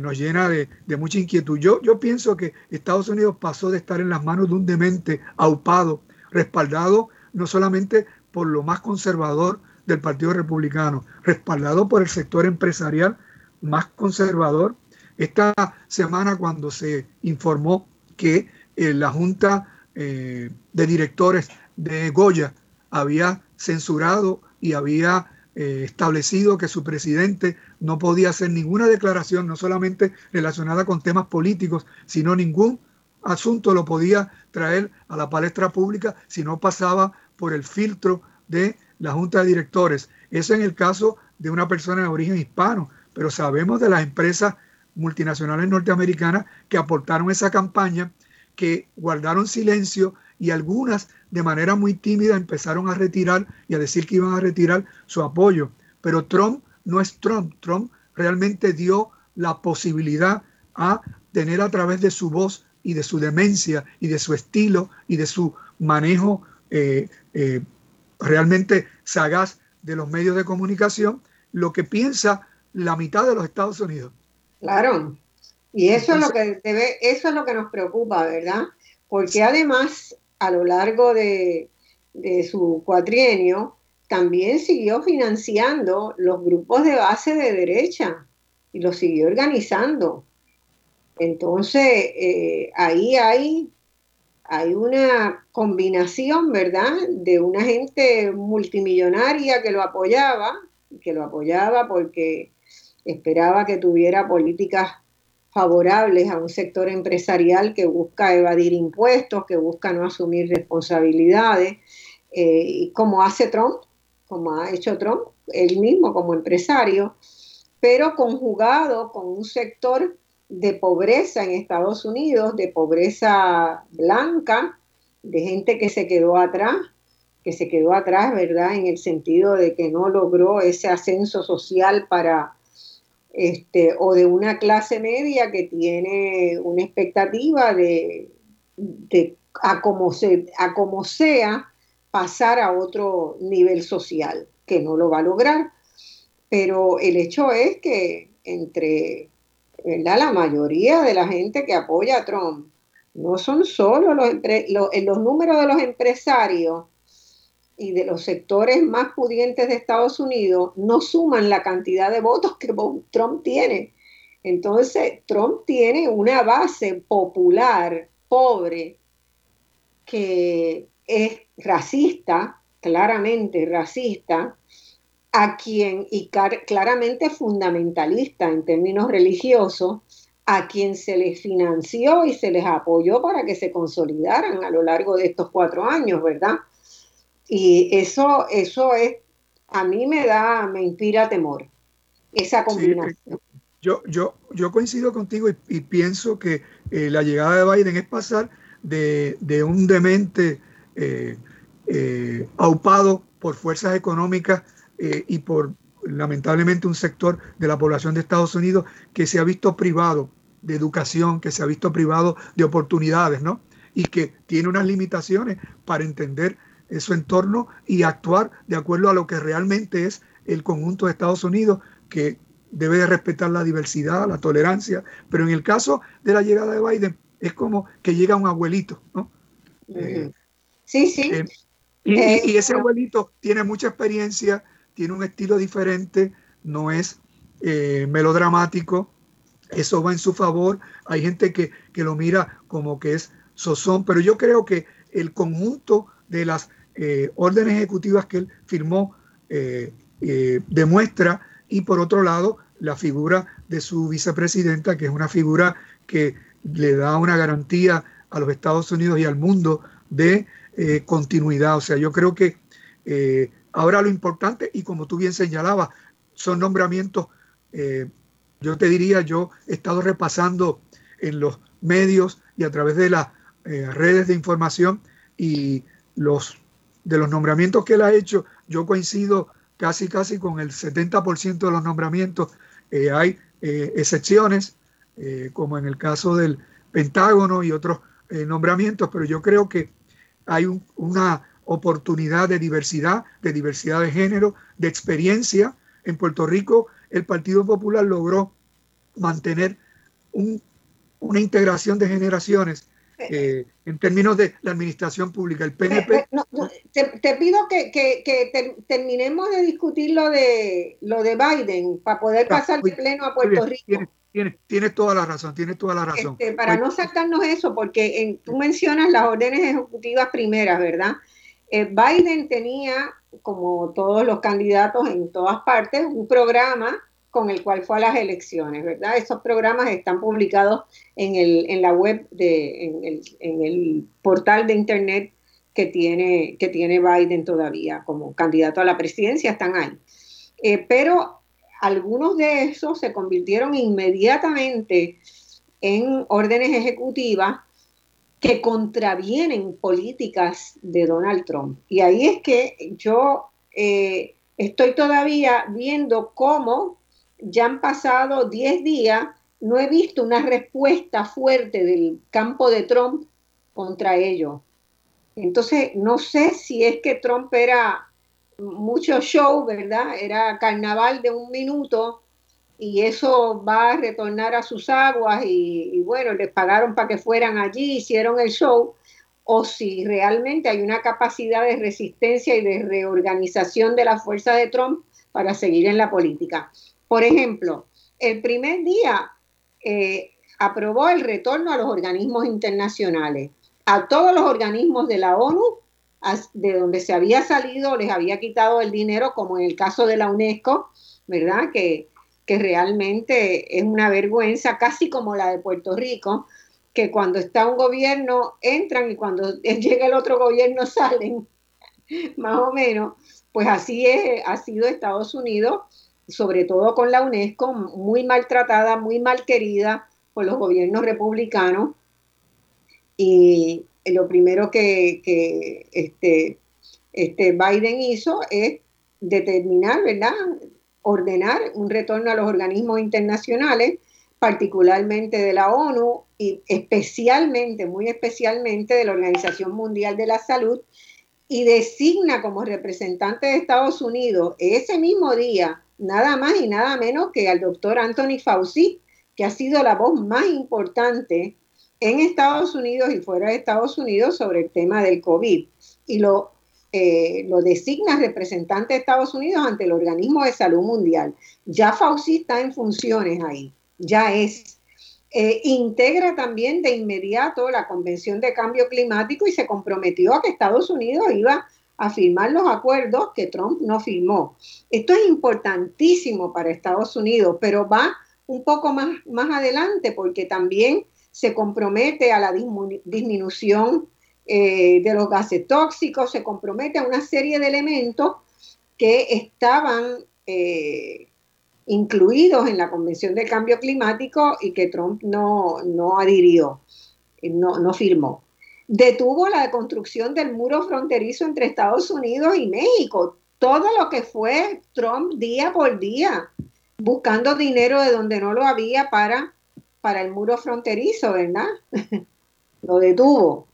nos llena de, mucha inquietud. Yo, yo pienso que Estados Unidos pasó de estar en las manos de un demente aupado, respaldado no solamente por lo más conservador del Partido Republicano, respaldado por el sector empresarial más conservador. Esta semana cuando se informó que eh, la Junta eh, de Directores de Goya había censurado y había eh, establecido que su presidente no podía hacer ninguna declaración, no solamente relacionada con temas políticos, sino ningún asunto lo podía traer a la palestra pública si no pasaba por el filtro de la junta de directores. Eso en el caso de una persona de origen hispano, pero sabemos de las empresas multinacionales norteamericanas que aportaron esa campaña, que guardaron silencio y algunas de manera muy tímida empezaron a retirar y a decir que iban a retirar su apoyo. Pero Trump no es Trump. Trump realmente dio la posibilidad a tener a través de su voz y de su demencia y de su estilo y de su manejo eh, eh, realmente sagaz de los medios de comunicación lo que piensa la mitad de los Estados Unidos. Claro, y eso es lo que debe, eso es lo que nos preocupa, ¿verdad? Porque además, a lo largo de, de su cuatrienio, también siguió financiando los grupos de base de derecha y los siguió organizando. Entonces, eh, ahí hay hay una combinación, ¿verdad?, de una gente multimillonaria que lo apoyaba, que lo apoyaba porque esperaba que tuviera políticas favorables a un sector empresarial que busca evadir impuestos, que busca no asumir responsabilidades, eh, como hace Trump, como ha hecho Trump, él mismo como empresario, pero conjugado con un sector de pobreza en Estados Unidos, de pobreza blanca, de gente que se quedó atrás, que se quedó atrás, ¿verdad? En el sentido de que no logró ese ascenso social para, este, o de una clase media que tiene una expectativa de, a, se, a como sea, pasar a otro nivel social, que no lo va a lograr. Pero el hecho es que entre la mayoría de la gente que apoya a Trump no son solo los, los, números de los empresarios y de los sectores más pudientes de Estados Unidos no suman la cantidad de votos que Trump tiene. Entonces, Trump tiene una base popular pobre que es racista, claramente racista, a quien, y claramente fundamentalista en términos religiosos, a quien se les financió y se les apoyó para que se consolidaran a lo largo de estos cuatro años, ¿verdad? Y eso, eso es, a mí me da, me inspira temor, esa combinación. yo, yo, yo coincido contigo y, pienso que eh, la llegada de Biden es pasar de, un demente eh, eh, aupado por fuerzas económicas eh, y por lamentablemente un sector de la población de Estados Unidos que se ha visto privado de educación, que se ha visto privado de oportunidades, ¿no? y que tiene unas limitaciones para entender su entorno y actuar de acuerdo a lo que realmente es el conjunto de Estados Unidos, que debe de respetar la diversidad, la tolerancia, pero en el caso de la llegada de Biden es como que llega un abuelito, ¿no? sí, sí. Eh, y, ese abuelito tiene mucha experiencia, tiene un estilo diferente, no es eh, melodramático, eso va en su favor. Hay gente que, lo mira como que es sozón, pero yo creo que el conjunto de las eh, órdenes ejecutivas que él firmó demuestra y por otro lado la figura de su vicepresidenta, que es una figura que le da una garantía a los Estados Unidos y al mundo de eh, continuidad. O sea, yo creo que eh, ahora lo importante, y como tú bien señalabas, son nombramientos, eh, yo te diría, yo he estado repasando en los medios y a través de las redes de información y los de los nombramientos que él ha hecho, yo coincido casi casi con el 70% de los nombramientos. hay excepciones, como en el caso del Pentágono y otros nombramientos, pero yo creo que hay una oportunidad de diversidad, de diversidad de género, de experiencia. En Puerto Rico el Partido Popular logró mantener una integración de generaciones eh, en términos de la administración pública. El PNP... te, pido que, terminemos de discutir lo de, lo de Biden para poder pasar de pleno a Puerto Rico. Tienes, toda la razón, tienes toda la razón. Este, para no sacarnos eso, porque tú mencionas las órdenes ejecutivas primeras, ¿verdad? Eh, Biden tenía, como todos los candidatos en todas partes, un programa con el cual fue a las elecciones, ¿verdad? Esos programas están publicados en, el, en la web, de, en, el, en el portal de Internet que tiene, que tiene Biden todavía como candidato a la presidencia, están ahí. Eh, pero algunos de esos se convirtieron inmediatamente en órdenes ejecutivas que contravienen políticas de Donald Trump. Y ahí es que yo eh, estoy todavía viendo cómo ya han pasado 10 días, no he visto una respuesta fuerte del campo de Trump contra ello. Entonces, no sé si es que Trump era mucho show, ¿verdad? Era carnaval de un minuto y eso va a retornar a sus aguas y, bueno, les pagaron para que fueran allí, hicieron el show, o si realmente hay una capacidad de resistencia y de reorganización de la fuerza de Trump para seguir en la política. Por ejemplo, el primer día eh, aprobó el retorno a los organismos internacionales, a todos los organismos de la ONU de donde se había salido, les había quitado el dinero, como en el caso de la UNESCO, ¿verdad? Que, que realmente es una vergüenza, casi como la de Puerto Rico, que cuando está un gobierno entran y cuando [laughs] llega el otro gobierno salen, [laughs] más o menos. Pues así es, ha sido Estados Unidos, sobre todo con la UNESCO, muy maltratada, muy mal querida por los gobiernos republicanos. Y, lo primero que, este, este Biden hizo es determinar, ¿verdad? Ordenar un retorno a los organismos internacionales, particularmente de la ONU y especialmente, muy especialmente de la Organización Mundial de la Salud, y designa como representante de Estados Unidos ese mismo día, nada más y nada menos que al doctor Anthony Fauci, que ha sido la voz más importante en Estados Unidos y fuera de Estados Unidos sobre el tema del COVID. Y lo, eh, lo designa representante de Estados Unidos ante el Organismo de Salud Mundial. Ya Fauci está en funciones ahí, ya es. Eh, integra también de inmediato la Convención de Cambio Climático y se comprometió a que Estados Unidos iba a firmar los acuerdos que Trump no firmó. Esto es importantísimo para Estados Unidos, pero va un poco más, más adelante porque también se compromete a la disminución eh, de los gases tóxicos, se compromete a una serie de elementos que estaban eh, incluidos en la Convención de Cambio Climático y que Trump no, no adhirió, no, no firmó. Detuvo la construcción del muro fronterizo entre Estados Unidos y México. Todo lo que fue Trump día por día, buscando dinero de donde no lo había para para el muro fronterizo, ¿verdad? [laughs] lo detuvo.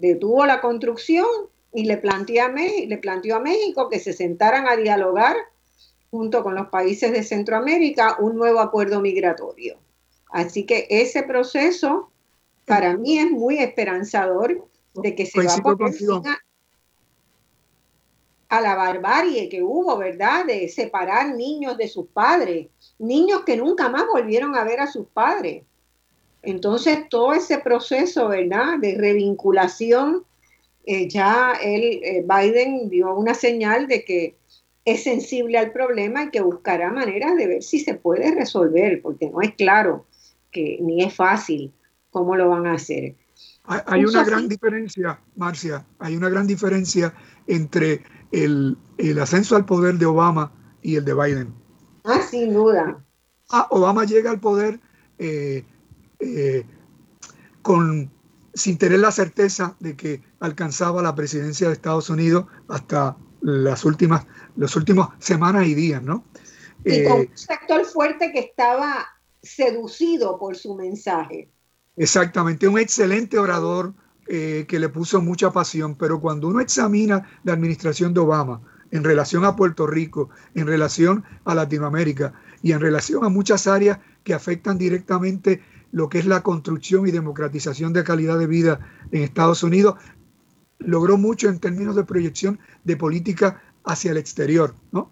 Detuvo la construcción y le, planteó le planteó a México que se sentaran a dialogar junto con los países de Centroamérica un nuevo acuerdo migratorio. Así que ese proceso para mí es muy esperanzador de que se va a poner a la barbarie que hubo, ¿verdad? De separar niños de sus padres, niños que nunca más volvieron a ver a sus padres. Entonces, todo ese proceso, ¿verdad? De revinculación, eh, ya él, eh, Biden dio una señal de que es sensible al problema y que buscará maneras de ver si se puede resolver, porque no es claro que ni es fácil cómo lo van a hacer. Hay, una gran diferencia, Marcia, hay una gran diferencia entre el, ascenso al poder de Obama y el de Biden. Ah, sin duda. Ah, Obama llega al poder eh, eh, con, sin tener la certeza de que alcanzaba la presidencia de Estados Unidos hasta las últimas, las últimas semanas y días, ¿no? Y con eh, un sector fuerte que estaba seducido por su mensaje. Exactamente, un excelente orador eh, que le puso mucha pasión, pero cuando uno examina la administración de Obama en relación a Puerto Rico, en relación a Latinoamérica y en relación a muchas áreas que afectan directamente lo que es la construcción y democratización de calidad de vida en Estados Unidos, logró mucho en términos de proyección de política hacia el exterior, ¿no?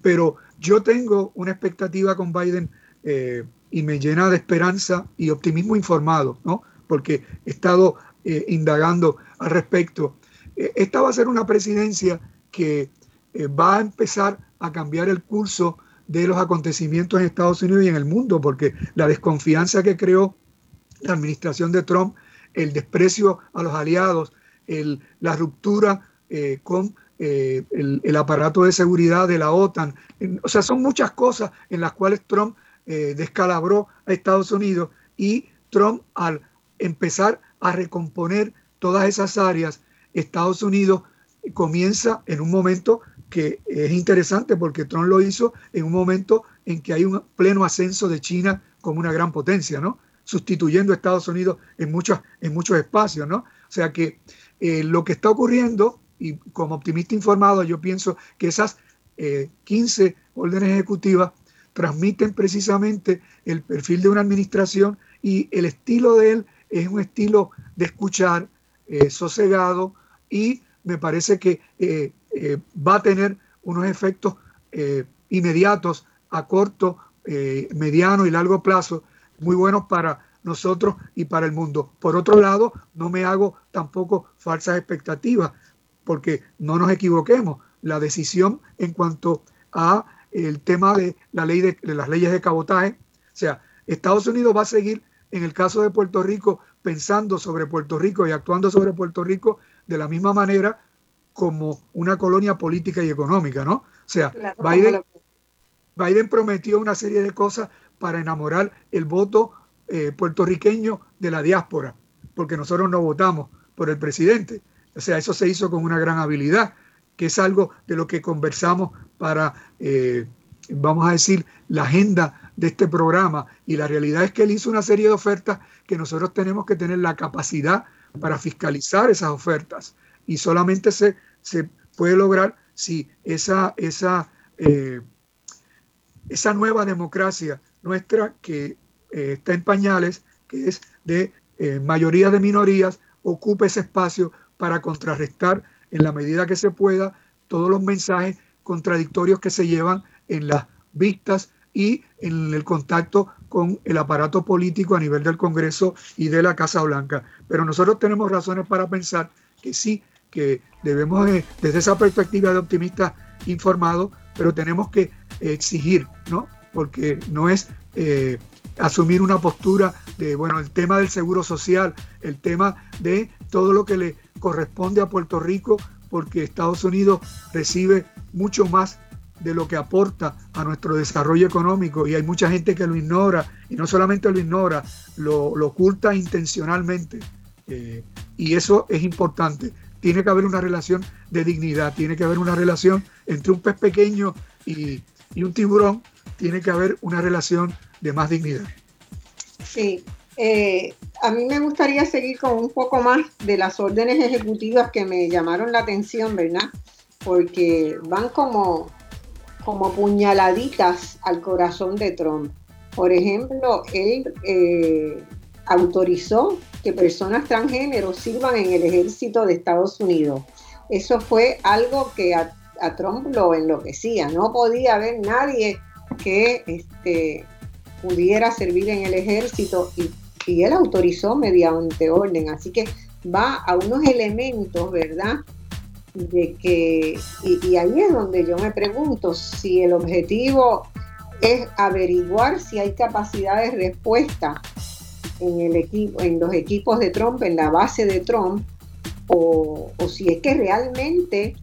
Pero yo tengo una expectativa con Biden eh, y me llena de esperanza y optimismo informado, ¿no? Porque he estado eh, indagando al respecto. Eh, esta va a ser una presidencia que eh, va a empezar a cambiar el curso de los acontecimientos en Estados Unidos y en el mundo, porque la desconfianza que creó la administración de Trump, el desprecio a los aliados, la ruptura con el, el, aparato de seguridad de la OTAN, o sea, son muchas cosas en las cuales Trump eh, descalabró a Estados Unidos y Trump al empezar a recomponer todas esas áreas, Estados Unidos comienza en un momento que es interesante porque Trump lo hizo en un momento en que hay un pleno ascenso de China como una gran potencia, ¿no? Sustituyendo a Estados Unidos en muchos, en muchos espacios, ¿no? O sea que eh, lo que está ocurriendo, y como optimista informado, yo pienso que esas 15 eh, órdenes ejecutivas transmiten precisamente el perfil de una administración y el estilo de él es un estilo de escuchar, eh, sosegado y me parece que eh, eh, va a tener unos efectos inmediatos a corto, mediano y largo plazo muy buenos para nosotros y para el mundo. Por otro lado, no me hago tampoco falsas expectativas, porque no nos equivoquemos. La decisión en cuanto a el tema de la ley de, las leyes de cabotaje. O sea, Estados Unidos va a seguir, en el caso de Puerto Rico, pensando sobre Puerto Rico y actuando sobre Puerto Rico de la misma manera como una colonia política y económica, ¿no? O sea, Biden, Biden prometió una serie de cosas para enamorar el voto eh, puertorriqueño de la diáspora, porque nosotros no votamos por el presidente. O sea, eso se hizo con una gran habilidad que es algo de lo que conversamos para, eh, vamos a decir, la agenda de este programa. Y la realidad es que él hizo una serie de ofertas que nosotros tenemos que tener la capacidad para fiscalizar esas ofertas. Y solamente se, se puede lograr si esa, esa, eh, esa nueva democracia nuestra que eh, está en pañales, que es de mayoría de minorías, ocupe ese espacio para contrarrestar en la medida que se pueda todos los mensajes contradictorios que se llevan en las vistas y en el contacto con el aparato político a nivel del Congreso y de la Casa Blanca. Pero nosotros tenemos razones para pensar que sí, que debemos, eh, desde esa perspectiva de optimista informado, pero tenemos que exigir, ¿no? Porque no es eh, asumir una postura de, bueno, el tema del seguro social, el tema de todo lo que le corresponde a Puerto Rico porque Estados Unidos recibe mucho más de lo que aporta a nuestro desarrollo económico y hay mucha gente que lo ignora y no solamente lo ignora, lo, oculta intencionalmente eh, y eso es importante. Tiene que haber una relación de dignidad, tiene que haber una relación entre un pez pequeño y, y un tiburón, tiene que haber una relación de más dignidad. Sí, eh, a mí me gustaría seguir con un poco más de las órdenes ejecutivas que me llamaron la atención, ¿verdad? Porque van como, como puñaladitas al corazón de Trump. Por ejemplo, él eh, autorizó que personas transgénero sirvan en el ejército de Estados Unidos. Eso fue algo que a, Trump lo enloquecía. No podía haber nadie que este, pudiera servir en el ejército y y él autorizó mediante orden. Así que va a unos elementos, ¿verdad? De que, y, ahí es donde yo me pregunto si el objetivo es averiguar si hay capacidad de respuesta en, el equipo, en los equipos de Trump, en la base de Trump, o, si es que realmente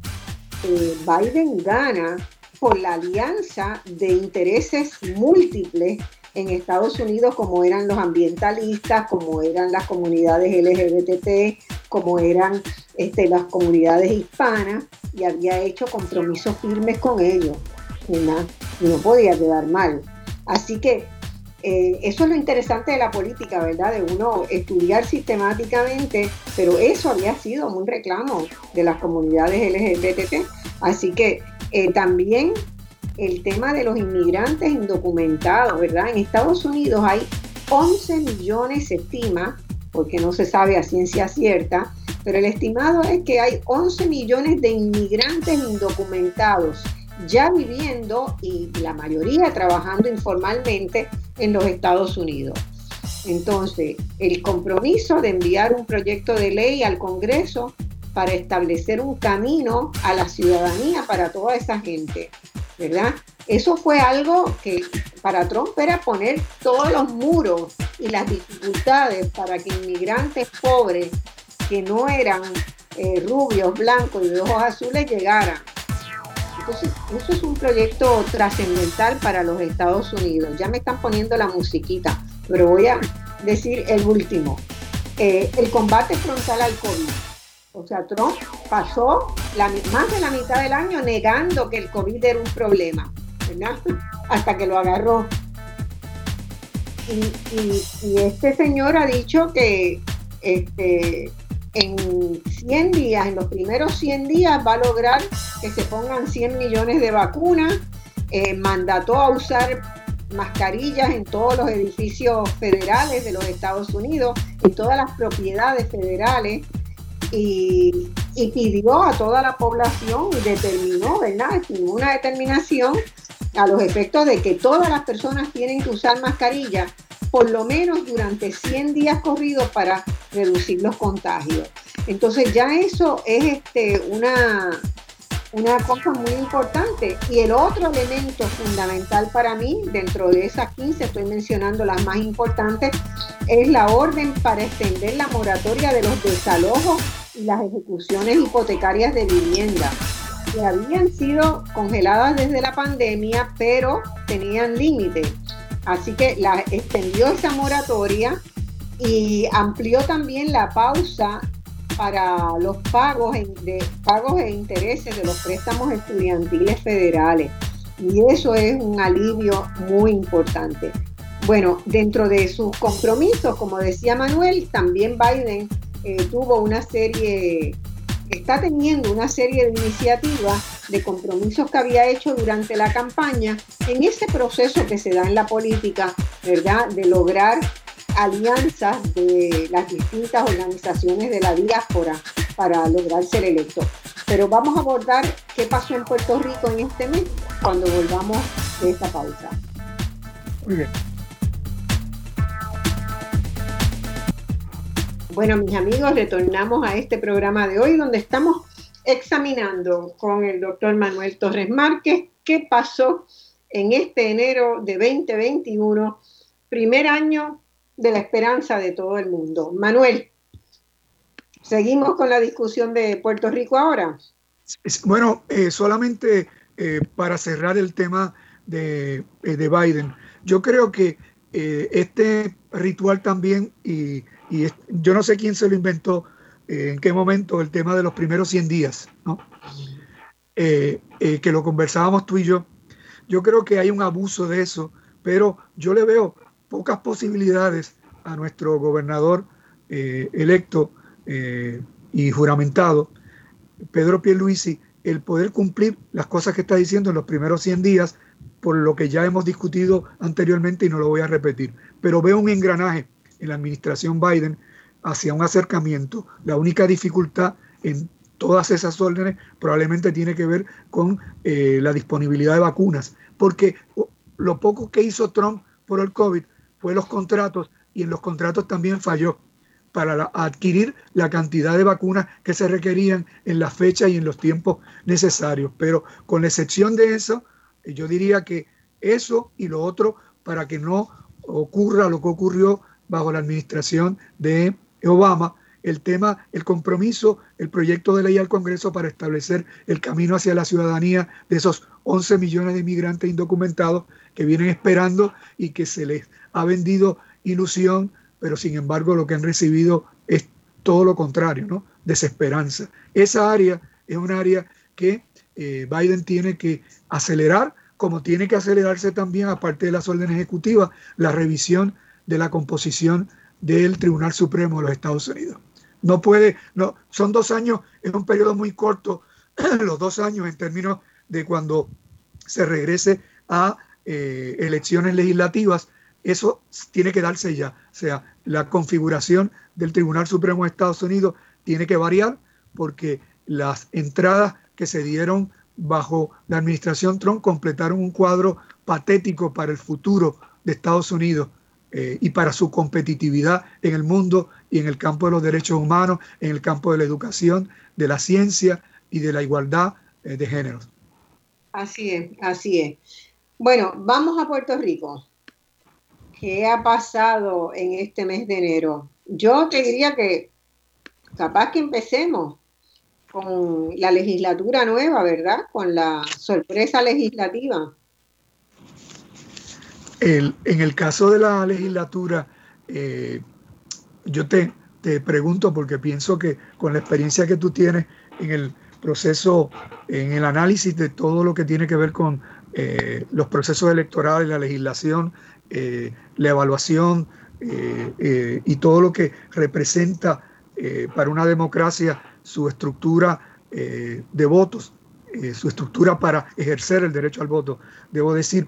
eh, Biden gana por la alianza de intereses múltiples en Estados Unidos como eran los ambientalistas, como eran las comunidades LGBT, como eran este, las comunidades hispanas y había hecho compromisos firmes con ellos. No podía quedar mal. Así que eh, eso es lo interesante de la política, ¿verdad? De uno estudiar sistemáticamente, pero eso había sido un reclamo de las comunidades LGBT. Así que eh, también el tema de los inmigrantes indocumentados, ¿verdad? En Estados Unidos hay 11 millones, se estima, porque no se sabe a ciencia cierta, pero el estimado es que hay 11 millones de inmigrantes indocumentados ya viviendo y la mayoría trabajando informalmente en los Estados Unidos. Entonces, el compromiso de enviar un proyecto de ley al Congreso para establecer un camino a la ciudadanía para toda esa gente ¿verdad? Eso fue algo que para Trump era poner todos los muros y las dificultades para que inmigrantes pobres que no eran eh, rubios, blancos y de ojos azules llegaran. Eso es un proyecto trascendental para los Estados Unidos. Ya me están poniendo la musiquita, pero voy a decir el último. Eh, el combate frontal al COVID o sea, Trump pasó más de la mitad del año negando que el COVID era un problema, ¿verdad? [laughs] Hasta que lo agarró. Y, este señor ha dicho que este, en 100 días, en los primeros 100 días, va a lograr que se pongan 100 millones de vacunas. Eh, mandató a usar mascarillas en todos los edificios federales de los Estados Unidos, en todas las propiedades federales y, pidió a toda la población y determinó, ¿verdad? una determinación a los efectos de que todas las personas tienen que usar mascarilla por lo menos durante 100 días corridos para reducir los contagios. Entonces ya eso es este, una, una cosa muy importante. Y el otro elemento fundamental para mí, dentro de esas 15, estoy mencionando las más importantes, es la orden para extender la moratoria de los desalojos y las ejecuciones hipotecarias de vivienda, que habían sido congeladas desde la pandemia, pero tenían límite. Así que extendió esa moratoria y amplió también la pausa para los pagos de pagos e intereses de los préstamos estudiantiles federales. Y eso es un alivio muy importante. Bueno, dentro de sus compromisos, como decía Manuel, también Biden eh, tuvo una serie, está teniendo una serie de iniciativas de compromisos que había hecho durante la campaña en ese proceso que se da en la política, ¿verdad? De lograr alianzas de las distintas organizaciones de la diáspora para lograr ser electo. Pero vamos a abordar qué pasó en Puerto Rico en este mes cuando volvamos de esta pausa. Muy bien. Bueno, mis amigos, retornamos a este programa de hoy donde estamos examinando con el doctor Manuel Torres Márquez qué pasó en este enero de 2021, primer año de la esperanza de todo el mundo. Manuel, seguimos con la discusión de Puerto Rico ahora. Bueno, eh, solamente eh, para cerrar el tema de, eh, de, Biden, yo creo que este ritual también, y, y, yo no sé quién se lo inventó, en qué momento, el tema de los primeros 100 días, ¿no? que lo conversábamos tú y yo, yo creo que hay un abuso de eso, pero yo le veo pocas posibilidades a nuestro gobernador eh, electo eh, y juramentado, Pedro Pierluisi, el poder cumplir las cosas que está diciendo en los primeros 100 días, por lo que ya hemos discutido anteriormente y no lo voy a repetir. Pero veo un engranaje en la administración Biden hacia un acercamiento. La única dificultad en todas esas órdenes probablemente tiene que ver con eh, la disponibilidad de vacunas, porque lo poco que hizo Trump por el COVID fue los contratos y en los contratos también falló para adquirir la cantidad de vacunas que se requerían en la fecha y en los tiempos necesarios. Pero con la excepción de eso, yo diría que eso y lo otro para que no ocurra lo que ocurrió bajo la administración de Obama, el tema, el compromiso, el proyecto de ley al Congreso para establecer el camino hacia la ciudadanía de esos 11 millones de inmigrantes indocumentados que vienen esperando y que se les ha vendido ilusión, pero sin embargo lo que han recibido es todo lo contrario, ¿no? Desesperanza. Esa área es un área que eh, Biden tiene que acelerar, como tiene que acelerarse también, aparte de las órdenes ejecutivas, la revisión de la composición del Tribunal Supremo de los Estados Unidos. No puede, no, son dos años, es un periodo muy corto, [clears throat] los dos años en términos de cuando se regrese a eh, elecciones legislativas, eso tiene que darse ya. O sea, la configuración del Tribunal Supremo de Estados Unidos tiene que variar porque las entradas que se dieron bajo la administración Trump completaron un cuadro patético para el futuro de Estados Unidos eh, y para su competitividad en el mundo y en el campo de los derechos humanos, en el campo de la educación, de la ciencia y de la igualdad eh, de géneros. Así es, así es. Bueno, vamos a Puerto Rico. ¿Qué ha pasado en este mes de enero? Yo te diría que capaz que empecemos con la legislatura nueva, ¿verdad? Con la sorpresa legislativa. En el caso de la legislatura, eh, yo te, te pregunto porque pienso que con la experiencia que tú tienes en el proceso, en el análisis de todo lo que tiene que ver con eh, los procesos electorales, la legislación, eh, la evaluación eh, y todo lo que representa para una democracia su estructura de votos, su estructura para ejercer el derecho al voto. Debo decir,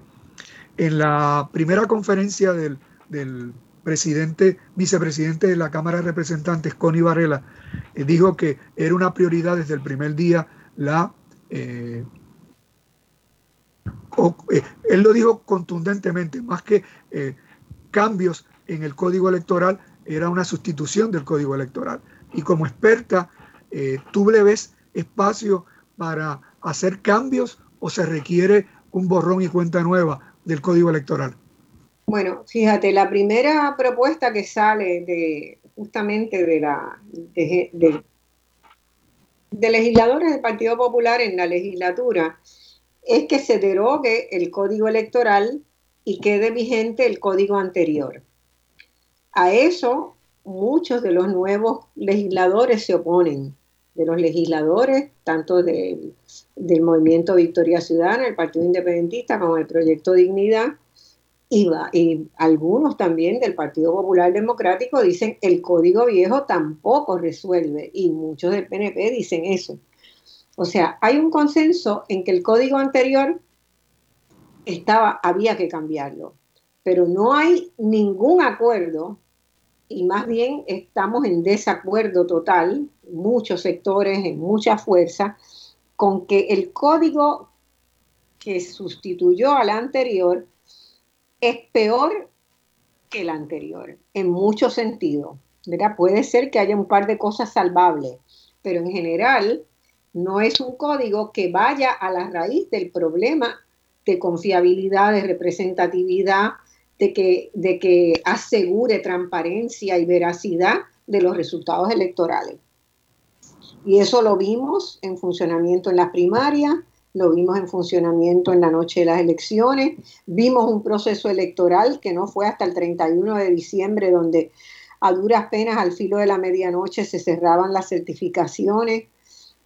en la primera conferencia del, presidente, vicepresidente de la Cámara de Representantes, Connie Varela, dijo que era una prioridad desde el primer día la eh, él lo dijo contundentemente, más que eh, cambios en el código electoral, era una sustitución del código electoral. Y como experta, eh, ¿tú le ves espacio para hacer cambios o se requiere un borrón y cuenta nueva del código electoral? Bueno, fíjate, la primera propuesta que sale de justamente de la de legisladores del Partido Popular en la legislatura es que se derogue el código electoral y quede vigente el código anterior. A eso muchos de los nuevos legisladores se oponen, de los legisladores, tanto del Movimiento Victoria Ciudadana, el Partido Independentista, como el Proyecto Dignidad, y, y, algunos también del Partido Popular Democrático dicen el código viejo tampoco resuelve, y muchos del PNP dicen eso. O sea, hay un consenso en que el código anterior estaba, había que cambiarlo, pero no hay ningún acuerdo y más bien estamos en desacuerdo total, muchos sectores, en mucha fuerza, con que el código que sustituyó al anterior es peor que el anterior, en muchos sentidos. Puede ser que haya un par de cosas salvables, pero en general no es un código que vaya a la raíz del problema de confiabilidad, de representatividad, de que, de que asegure transparencia y veracidad de los resultados electorales. Y eso lo vimos en funcionamiento en las primarias, lo vimos en funcionamiento en la noche de las elecciones, vimos un proceso electoral que no fue hasta el 31 de diciembre donde a duras penas al filo de la medianoche se cerraban las certificaciones,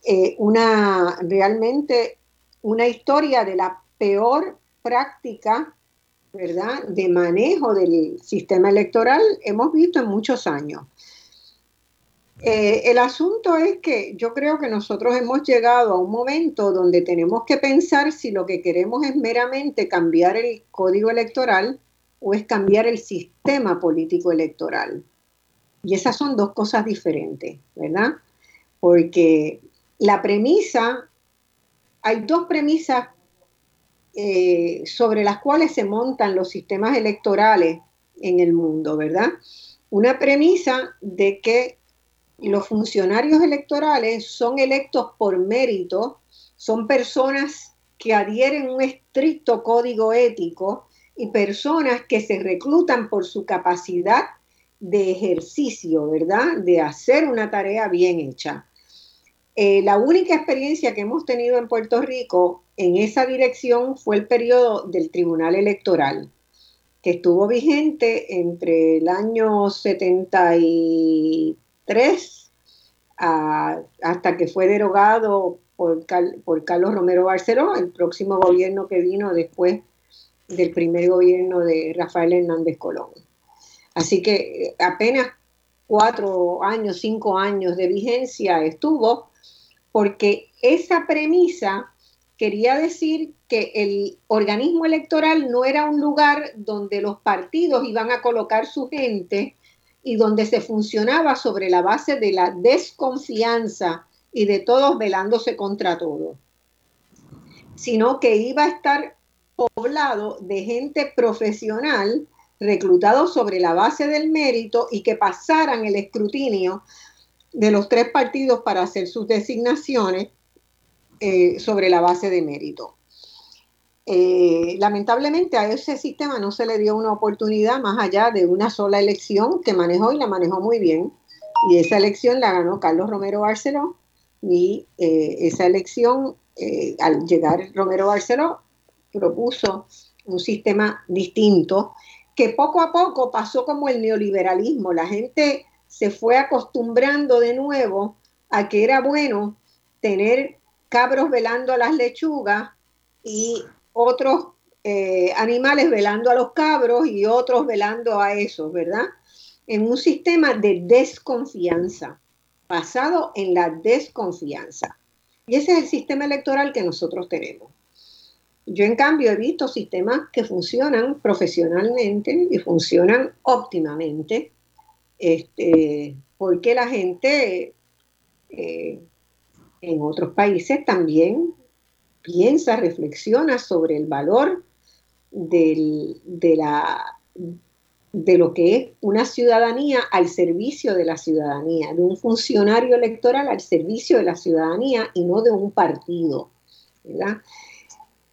eh, una realmente una historia de la peor práctica de manejo del sistema electoral hemos visto en muchos años. Eh, el asunto es que yo creo que nosotros hemos llegado a un momento donde tenemos que pensar si lo que queremos es meramente cambiar el código electoral o es cambiar el sistema político electoral. Y esas son dos cosas diferentes, ¿verdad? Porque la premisa, hay dos premisas eh, sobre las cuales se montan los sistemas electorales en el mundo, ¿verdad? Una premisa de que los funcionarios electorales son electos por mérito, son personas que adhieren un estricto código ético y personas que se reclutan por su capacidad de ejercicio, ¿verdad? De hacer una tarea bien hecha. Eh, la única experiencia que hemos tenido en Puerto Rico en esa dirección fue el periodo del Tribunal Electoral, que estuvo vigente entre el año 73 hasta que fue derogado por, por, Carlos Romero Barceló, el próximo gobierno que vino después del primer gobierno de Rafael Hernández Colón. Así que eh, apenas cuatro años, cinco años de vigencia estuvo, porque esa premisa quería decir que el organismo electoral no era un lugar donde los partidos iban a colocar su gente y donde se funcionaba sobre la base de la desconfianza y de todos velándose contra todo, sino que iba a estar poblado de gente profesional reclutado sobre la base del mérito y que pasaran el escrutinio de los tres partidos para hacer sus designaciones eh, sobre la base de mérito. Eh, lamentablemente a ese sistema no se le dio una oportunidad más allá de una sola elección que manejó y la manejó muy bien. Y esa elección la ganó Carlos Romero Barceló y eh, esa elección, al llegar Romero Barceló, propuso un sistema distinto que poco a poco pasó como el neoliberalismo. La gente se fue acostumbrando de nuevo a que era bueno tener cabros velando las lechugas y otros eh, animales velando a los cabros y otros velando a esos, ¿verdad? En un sistema de desconfianza, basado en la desconfianza. Y ese es el sistema electoral que nosotros tenemos. Yo en cambio he visto sistemas que funcionan profesionalmente y funcionan óptimamente, este, porque la gente eh, en otros países también piensa, reflexiona sobre el valor de, la, de lo que es una ciudadanía al servicio de la ciudadanía, de un funcionario electoral al servicio de la ciudadanía y no de un partido.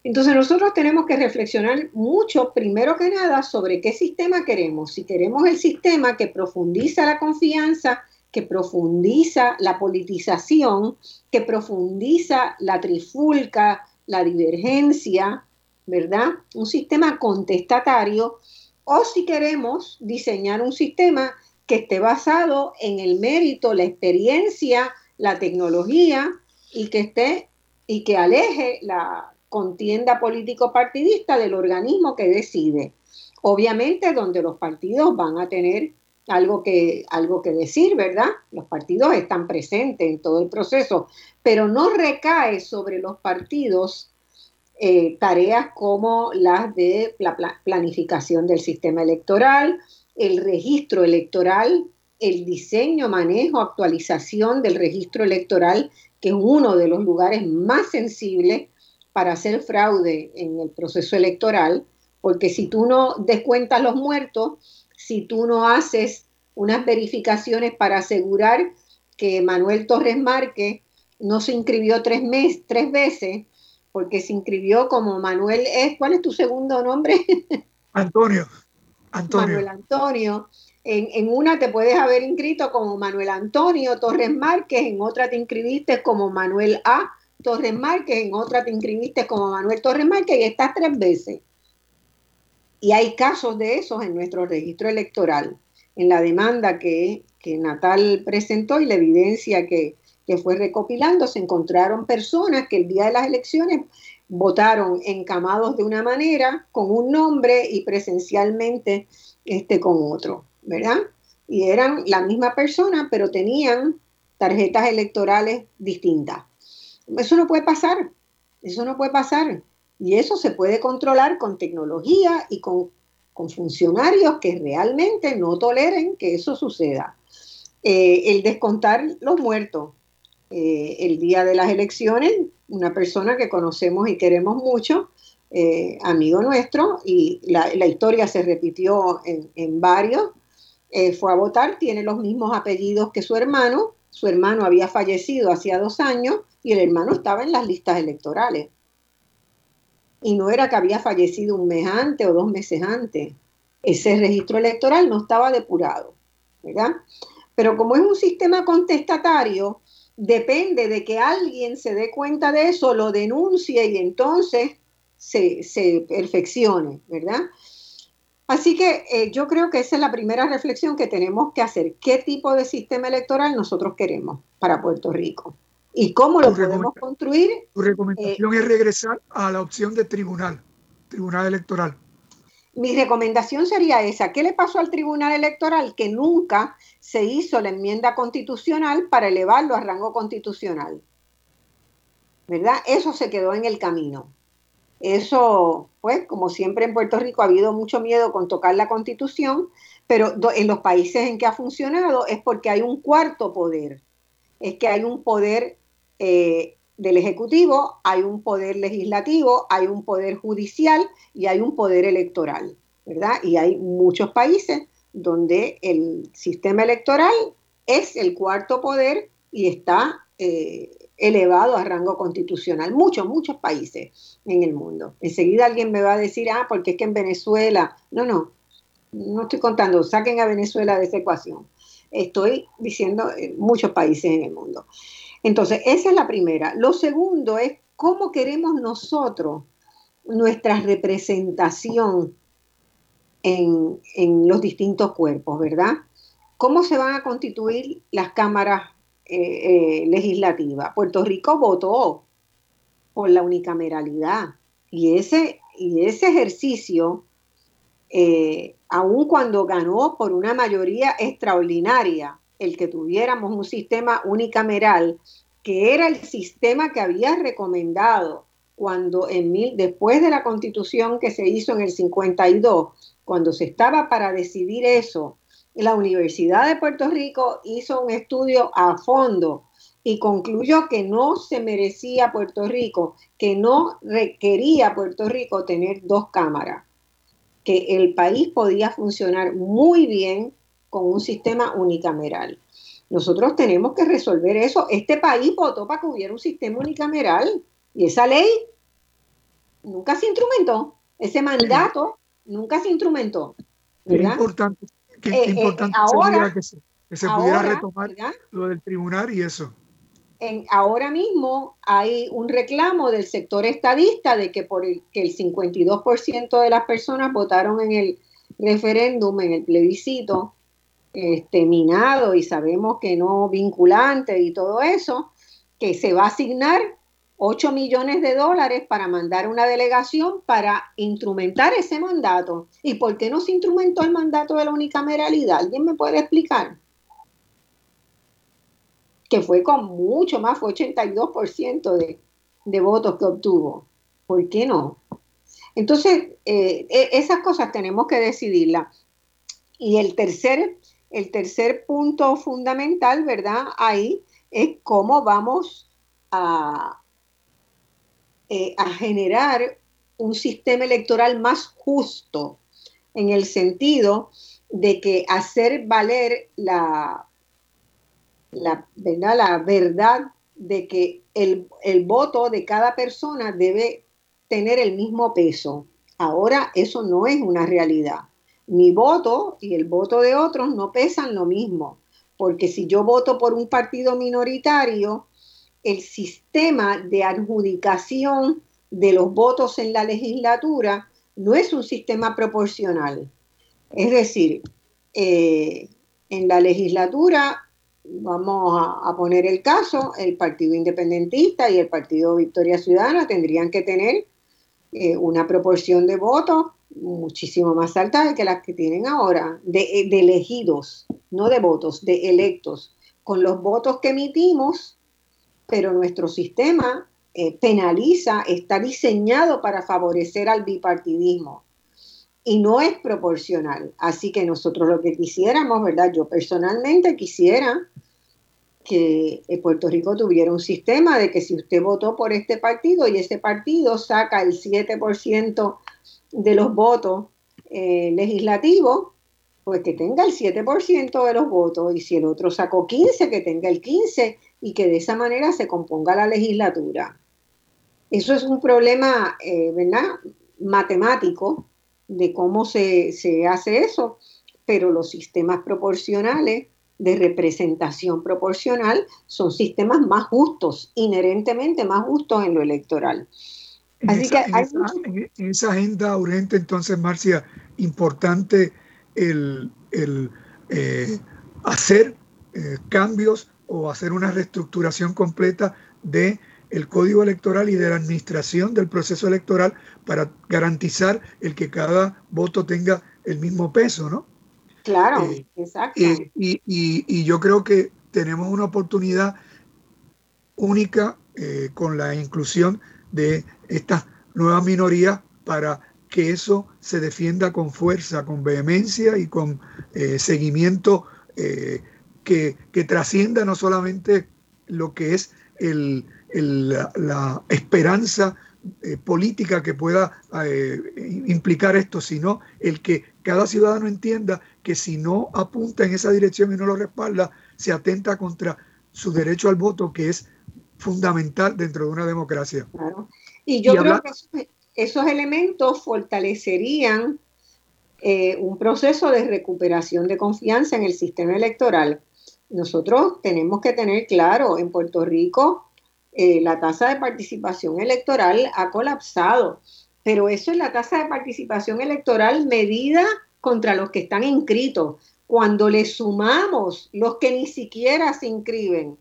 Entonces nosotros tenemos que reflexionar mucho, primero que nada, sobre qué sistema queremos. Si queremos el sistema que profundiza la confianza, que profundiza la politización, que profundiza la trifulca, la divergencia, ¿verdad? Un sistema contestatario. O si queremos diseñar un sistema que esté basado en el mérito, la experiencia, la tecnología y que esté y que aleje la, contienda político-partidista del organismo que decide. Obviamente donde los partidos van a tener algo que, algo que decir, ¿verdad? Los partidos están presentes en todo el proceso, pero no recae sobre los partidos eh, tareas como las de la planificación del sistema electoral, el registro electoral, el diseño, manejo, actualización del registro electoral, que es uno de los lugares más sensibles para hacer fraude en el proceso electoral, porque si tú no descuentas los muertos, si tú no haces unas verificaciones para asegurar que Manuel Torres Márquez no se inscribió tres, mes, tres veces, porque se inscribió como Manuel es, ¿cuál es tu segundo nombre? [laughs] Antonio. Antonio. Manuel Antonio. En, en, una te puedes haber inscrito como Manuel Antonio Torres Márquez, en otra te inscribiste como Manuel A. Torres Márquez, en otra te inscribiste como Manuel Torres Márquez y estás tres veces. Y hay casos de esos en nuestro registro electoral, en la demanda que, Natal presentó y la evidencia que, que fue recopilando, se encontraron personas que el día de las elecciones votaron encamados de una manera, con un nombre y presencialmente este, con otro, ¿verdad? Y eran la misma persona, pero tenían tarjetas electorales distintas. Eso no puede pasar, eso no puede pasar. Y eso se puede controlar con tecnología y con, funcionarios que realmente no toleren que eso suceda. Eh, el descontar los muertos. Eh, el día de las elecciones, una persona que conocemos y queremos mucho, eh, amigo nuestro, y la, historia se repitió en, varios, fue a votar, tiene los mismos apellidos que su hermano, su hermano había fallecido hacía dos años y el hermano estaba en las listas electorales. Y no era que había fallecido un mes antes o dos meses antes. Ese registro electoral no estaba depurado, ¿verdad? Pero como es un sistema contestatario, depende de que alguien se dé cuenta de eso, lo denuncie y entonces se, se perfeccione, ¿verdad? Así que eh, yo creo que esa es la primera reflexión que tenemos que hacer. ¿Qué tipo de sistema electoral nosotros queremos para Puerto Rico? ¿Y cómo lo podemos construir? Tu recomendación es regresar a la opción de tribunal, tribunal electoral. Mi recomendación sería esa. ¿Qué le pasó al tribunal electoral? Que nunca se hizo la enmienda constitucional para elevarlo a rango constitucional. ¿Verdad? Eso se quedó en el camino. Eso, pues, como siempre en Puerto Rico ha habido mucho miedo con tocar la constitución, pero en los países en que ha funcionado es porque hay un cuarto poder. Es que hay un poder eh, del Ejecutivo, hay un poder legislativo, hay un poder judicial y hay un poder electoral, ¿verdad? Y hay muchos países donde el sistema electoral es el cuarto poder y está eh, elevado a rango constitucional. Muchos, muchos países en el mundo. Enseguida alguien me va a decir, ah, porque es que en Venezuela, no, no, no estoy contando, saquen a Venezuela de esa ecuación. Estoy diciendo eh, muchos países en el mundo. Entonces, esa es la primera. Lo segundo es cómo queremos nosotros nuestra representación en, los distintos cuerpos, ¿verdad? ¿Cómo se van a constituir las cámaras eh, eh, legislativas? Puerto Rico votó por la unicameralidad y ese, y ese ejercicio, eh, aun cuando ganó por una mayoría extraordinaria, el que tuviéramos un sistema unicameral, que era el sistema que había recomendado cuando en mil, después de la constitución que se hizo en el 52, cuando se estaba para decidir eso, la Universidad de Puerto Rico hizo un estudio a fondo y concluyó que no se merecía Puerto Rico, que no requería Puerto Rico tener dos cámaras, que el país podía funcionar muy bien con un sistema unicameral. Nosotros tenemos que resolver eso. Este país votó para que hubiera un sistema unicameral y esa ley nunca se instrumentó. Ese mandato nunca se instrumentó. Es importante, que, eh, eh, ahora, que se, pudiera retomar lo del tribunal y eso. En, ahora mismo hay un reclamo del sector estadista de que por el, que el 52% de las personas votaron en el referéndum, en el plebiscito, este, minado y sabemos que no vinculante y todo eso, que se va a asignar 8 millones de dólares para mandar una delegación para instrumentar ese mandato. ¿Y por qué no se instrumentó el mandato de la unicameralidad? ¿Alguien me puede explicar? Que fue con mucho más, fue 82% de, de votos que obtuvo. ¿Por qué no? Entonces, eh, e, esas cosas tenemos que decidirlas. Y el tercer el tercer punto fundamental, ¿verdad? Ahí es cómo vamos a, eh, a generar un sistema electoral más justo, en el sentido de que hacer valer la, la, ¿verdad? la verdad de que el, el voto de cada persona debe tener el mismo peso. Ahora eso no es una realidad mi voto y el voto de otros no pesan lo mismo, porque si yo voto por un partido minoritario, el sistema de adjudicación de los votos en la legislatura no es un sistema proporcional. Es decir, eh, en la legislatura vamos a, poner el caso, el Partido Independentista y el Partido Victoria Ciudadana tendrían que tener eh, una proporción de votos muchísimo más alta de que las que tienen ahora, de, de elegidos, no de votos, de electos. Con los votos que emitimos, pero nuestro sistema eh, penaliza, está diseñado para favorecer al bipartidismo y no es proporcional. Así que nosotros lo que quisiéramos, ¿verdad? Yo personalmente quisiera que eh, Puerto Rico tuviera un sistema de que si usted votó por este partido y ese partido saca el 7% de los votos eh, legislativos, pues que tenga el 7% de los votos y si el otro sacó 15, que tenga el 15 y que de esa manera se componga la legislatura. Eso es un problema, eh, ¿verdad? Matemático de cómo se, hace eso, pero los sistemas proporcionales de representación proporcional son sistemas más justos, inherentemente más justos en lo electoral. Así que hay en, esa, agenda urgente, entonces, Marcia, importante el, eh, hacer eh, cambios o hacer una reestructuración completa de el código electoral y de la administración del proceso electoral para garantizar el que cada voto tenga el mismo peso, ¿no? Claro, eh, exacto. Eh, y, yo creo que tenemos una oportunidad única eh, con la inclusión de estas nuevas minorías para que eso se defienda con fuerza, con vehemencia y con seguimiento que, que trascienda no solamente lo que es el, la esperanza eh, política que pueda eh, implicar esto, sino el que cada ciudadano entienda que si no apunta en esa dirección y no lo respalda, se atenta contra su derecho al voto, que es fundamental dentro de una democracia. Y yo creo que esos, elementos fortalecerían eh, un proceso de recuperación de confianza en el sistema electoral. Nosotros tenemos que tener claro, en Puerto Rico eh, la tasa de participación electoral ha colapsado, pero eso es la tasa de participación electoral medida contra los que están inscritos. Cuando le sumamos los que ni siquiera se inscriben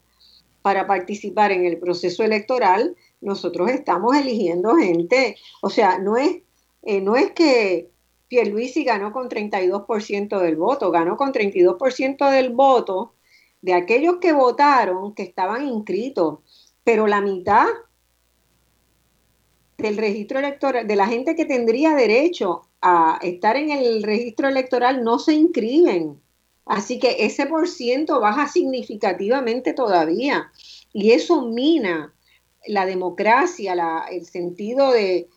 para participar en el proceso electoral, nosotros estamos eligiendo gente. O sea, no es, eh, no es que Pierluisi ganó con 32% del voto, ganó con 32% del voto de aquellos que votaron que estaban inscritos pero la mitad del registro electoral, de la gente que tendría derecho a estar en el registro electoral no se inscriben. Así que ese por ciento baja significativamente todavía. Y eso mina la democracia, el sentido de,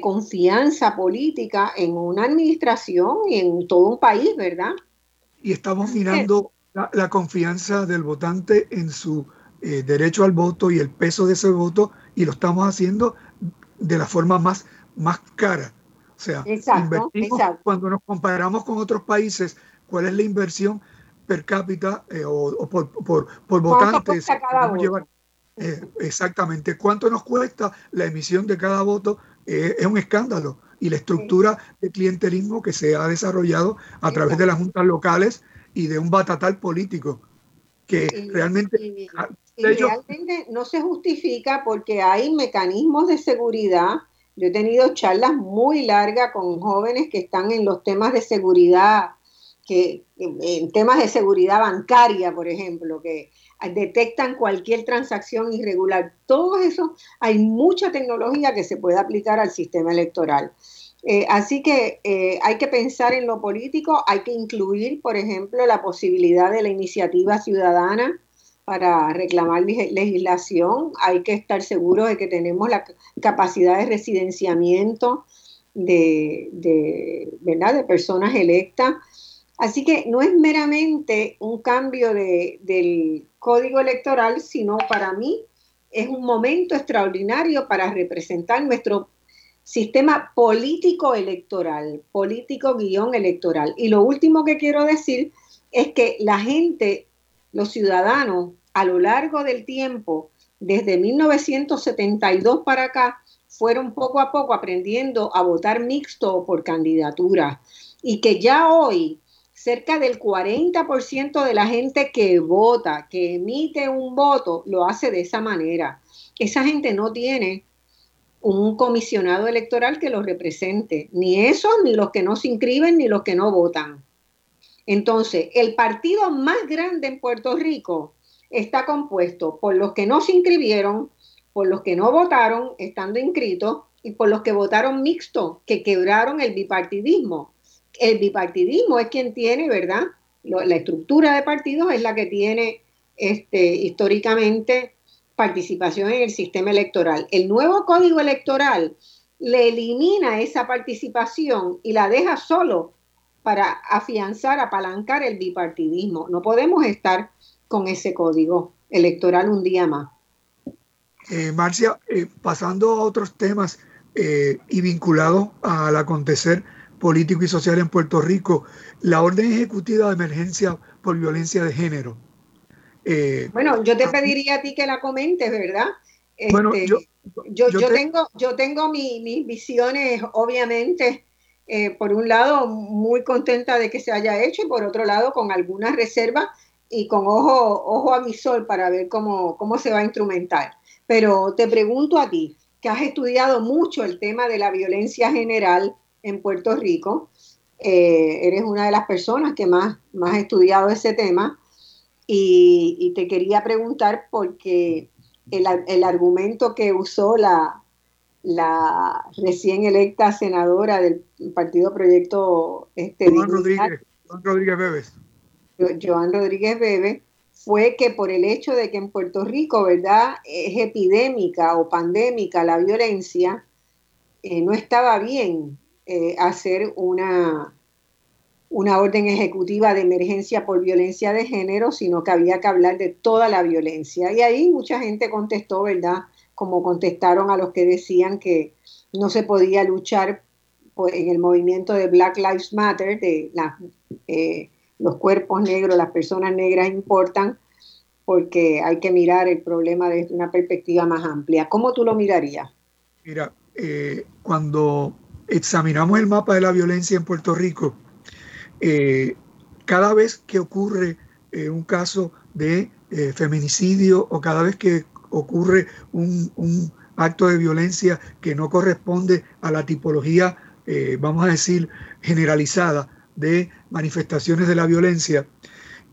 confianza política en una administración y en todo un país, ¿verdad? Y estamos minando la confianza del votante en su eh, derecho al voto y el peso de ese voto y lo estamos haciendo de la forma más, más cara. O sea, cuando nos comparamos con otros países, ¿cuál es la inversión per cápita eh, o, por, por, por votantes? Eh, exactamente. ¿Cuánto nos cuesta la emisión de cada voto? es un escándalo. Y la estructura de clientelismo que se ha desarrollado a través de las juntas locales y de un batatal político que realmente realmente no se justifica porque hay mecanismos de seguridad. Yo he tenido charlas muy largas con jóvenes que están en los temas de seguridad, que en temas de seguridad bancaria, por ejemplo, que detectan cualquier transacción irregular. Todo eso, hay mucha tecnología que se puede aplicar al sistema electoral. Eh, así que eh, hay que pensar en lo político, hay que incluir, por ejemplo, la posibilidad de la iniciativa ciudadana para reclamar legislación, hay que estar seguros de que tenemos la capacidad de residenciamiento de, de personas electas. Así que no es meramente un cambio del código electoral, sino para mí es un momento extraordinario para representar nuestro sistema político electoral, político guion electoral. Y lo último que quiero decir es que la gente los ciudadanos a lo largo del tiempo, desde 1972 para acá, fueron poco a poco aprendiendo a votar mixto por candidatura y que ya hoy cerca del 40% de la gente que vota, que emite un voto, lo hace de esa manera. Esa gente no tiene un comisionado electoral que los represente, ni esos, ni los que no se inscriben, ni los que no votan. Entonces, el partido más grande en Puerto Rico está compuesto por los que no se inscribieron, por los que no votaron estando inscritos y por los que votaron mixto, que quebraron el bipartidismo. El bipartidismo es quien tiene, ¿verdad? La estructura de partidos es la que tiene este, históricamente participación en el sistema electoral. El nuevo código electoral le elimina esa participación y la deja solo para afianzar, apalancar el bipartidismo. No podemos estar con ese código electoral un día más. Eh, Marcia, eh, pasando a otros temas eh, y vinculado al acontecer político y social en Puerto Rico, la orden ejecutiva de emergencia por violencia de género eh, bueno, yo te pediría a ti que la comentes, ¿verdad? bueno, este, yo, yo, tengo, yo tengo mis visiones, obviamente, eh, por un lado, muy contenta de que se haya hecho y por otro lado, con algunas reservas y con ojo, ojo a mi sol para ver cómo, cómo se va a instrumentar. Pero te pregunto a ti, que has estudiado mucho el tema de la violencia general en Puerto Rico, eh, eres una de las personas que más, más ha estudiado ese tema. Y, te quería preguntar porque el, argumento que usó la, la, recién electa senadora del Partido Proyecto este, Joan, Rodríguez, Joan Rodríguez Bebes. Joan Rodríguez Bebes fue que por el hecho de que en Puerto Rico, ¿verdad?, es epidémica o pandémica la violencia, eh, no estaba bien eh, hacer una, una orden ejecutiva de emergencia por violencia de género, sino que había que hablar de toda la violencia. Y ahí mucha gente contestó, ¿verdad? Como contestaron a los que decían que no se podía luchar en el movimiento de Black Lives Matter, de eh, los cuerpos negros, las personas negras importan, porque hay que mirar el problema desde una perspectiva más amplia. ¿Cómo tú lo mirarías? Mira, eh, cuando examinamos el mapa de la violencia en Puerto Rico, eh, cada vez que ocurre eh, un caso de eh, feminicidio o cada vez que ocurre un, acto de violencia que no corresponde a la tipología, vamos a decir, generalizada de manifestaciones de la violencia,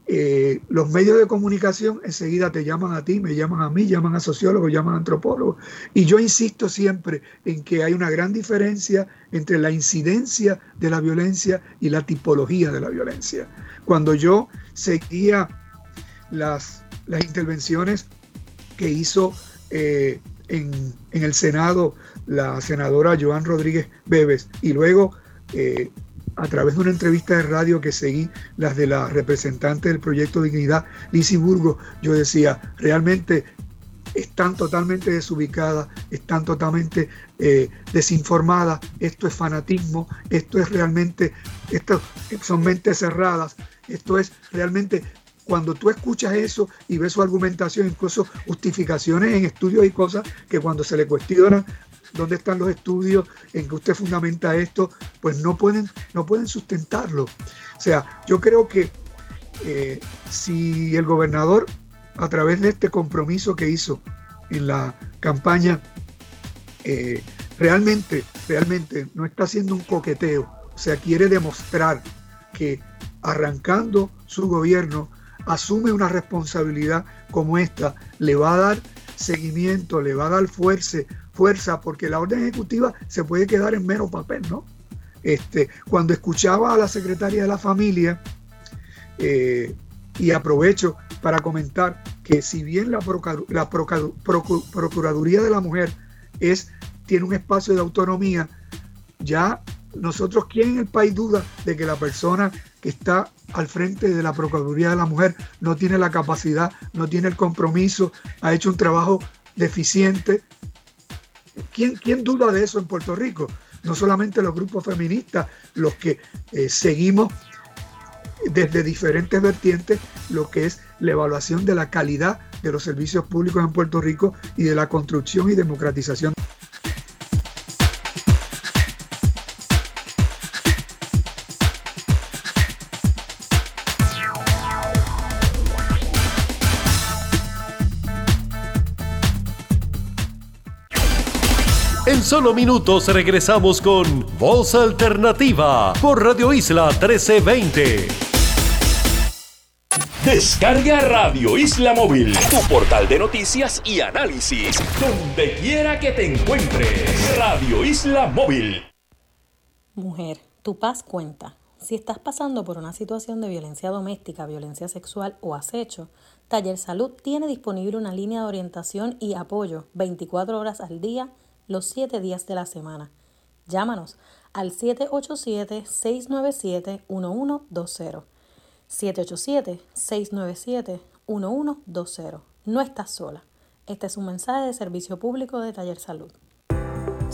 eh, los medios de comunicación enseguida te llaman a ti, me llaman a mí, llaman a sociólogos, llaman a antropólogos. Y yo insisto siempre en que hay una gran diferencia entre la incidencia de la violencia y la tipología de la violencia. Cuando yo seguía las, las intervenciones que hizo eh, en, en, el Senado la senadora Joan Rodríguez Bebes y luego eh, a través de una entrevista de radio que seguí, las de la representante del proyecto Dignidad, Lizy Burgos, yo decía, realmente están totalmente desubicadas, están totalmente eh, desinformadas, esto es fanatismo, esto es realmente, esto son mentes cerradas, esto es realmente cuando tú escuchas eso y ves su argumentación, incluso justificaciones en estudios y cosas que cuando se le cuestionan dónde están los estudios en que usted fundamenta esto, pues no pueden, no pueden sustentarlo. O sea, yo creo que eh, si el gobernador, a través de este compromiso que hizo en la campaña, eh, realmente, realmente no está haciendo un coqueteo, o sea, quiere demostrar que arrancando su gobierno asume una responsabilidad como esta, le va a dar seguimiento, le va a dar fuerza, fuerza, porque la orden ejecutiva se puede quedar en mero papel, ¿no? Este, cuando escuchaba a la secretaria de la familia, eh, y aprovecho para comentar que si bien la, la Procuraduría de la Mujer es, tiene un espacio de autonomía, ya nosotros, ¿quién en el país duda de que la persona que está al frente de la Procuraduría de la Mujer no tiene la capacidad, no tiene el compromiso, ha hecho un trabajo deficiente ¿Quién, ¿Quién duda de eso en Puerto Rico? No solamente los grupos feministas, los que eh, seguimos desde diferentes vertientes lo que es la evaluación de la calidad de los servicios públicos en Puerto Rico y de la construcción y democratización En solo minutos regresamos con Voz Alternativa por Radio Isla 1320. Descarga Radio Isla Móvil, tu portal de noticias y análisis, donde quiera que te encuentres. Radio Isla Móvil. Mujer, tu paz cuenta. Si estás pasando por una situación de violencia doméstica, violencia sexual o acecho, Taller Salud tiene disponible una línea de orientación y apoyo 24 horas al día, los 7 días de la semana. Llámanos al 787-697-1120. 787-697-1120. No estás sola. Este es un mensaje de servicio público de Taller Salud.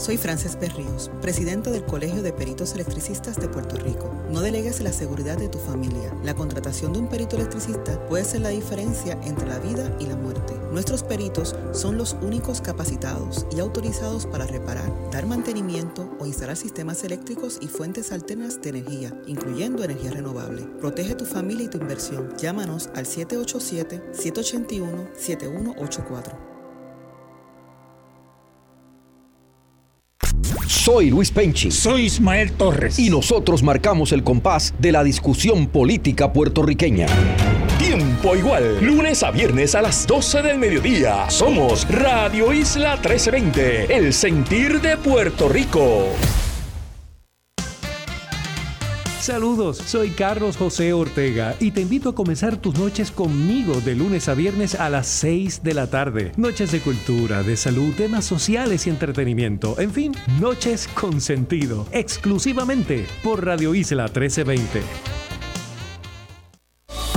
Soy Frances Berríos, presidente del Colegio de Peritos Electricistas de Puerto Rico. No delegues la seguridad de tu familia. La contratación de un perito electricista puede ser la diferencia entre la vida y la muerte. Nuestros peritos son los únicos capacitados y autorizados para reparar, dar mantenimiento o instalar sistemas eléctricos y fuentes alternas de energía, incluyendo energía renovable. Protege tu familia y tu inversión. Llámanos al 787-781-7184. Soy Luis Penchi. Soy Ismael Torres. Y nosotros marcamos el compás de la discusión política puertorriqueña. Tiempo igual, lunes a viernes a las 12 del mediodía. Somos Radio Isla 1320, el sentir de Puerto Rico. Saludos, soy Carlos José Ortega y te invito a comenzar tus noches conmigo de lunes a viernes a las 6 de la tarde. Noches de cultura, de salud, temas sociales y entretenimiento. En fin, noches con sentido, exclusivamente por Radio Isla 1320.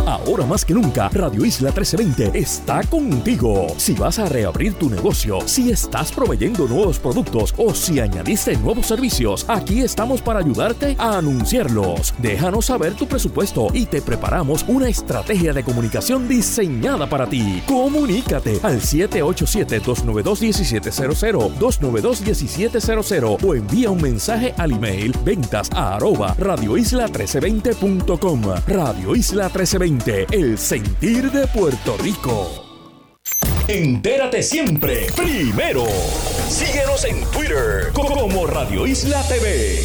Ahora más que nunca, Radio Isla 1320 está contigo. Si vas a reabrir tu negocio, si estás proveyendo nuevos productos o si añadiste nuevos servicios, aquí estamos para ayudarte a anunciarlos. Déjanos saber tu presupuesto y te preparamos una estrategia de comunicación diseñada para ti. Comunícate al 787-292-1700, 292-1700 o envía un mensaje al email ventas a arroba radioisla1320.com. Radio Isla 1320 el sentir de Puerto Rico. Entérate siempre, primero. Síguenos en Twitter como Radio Isla TV.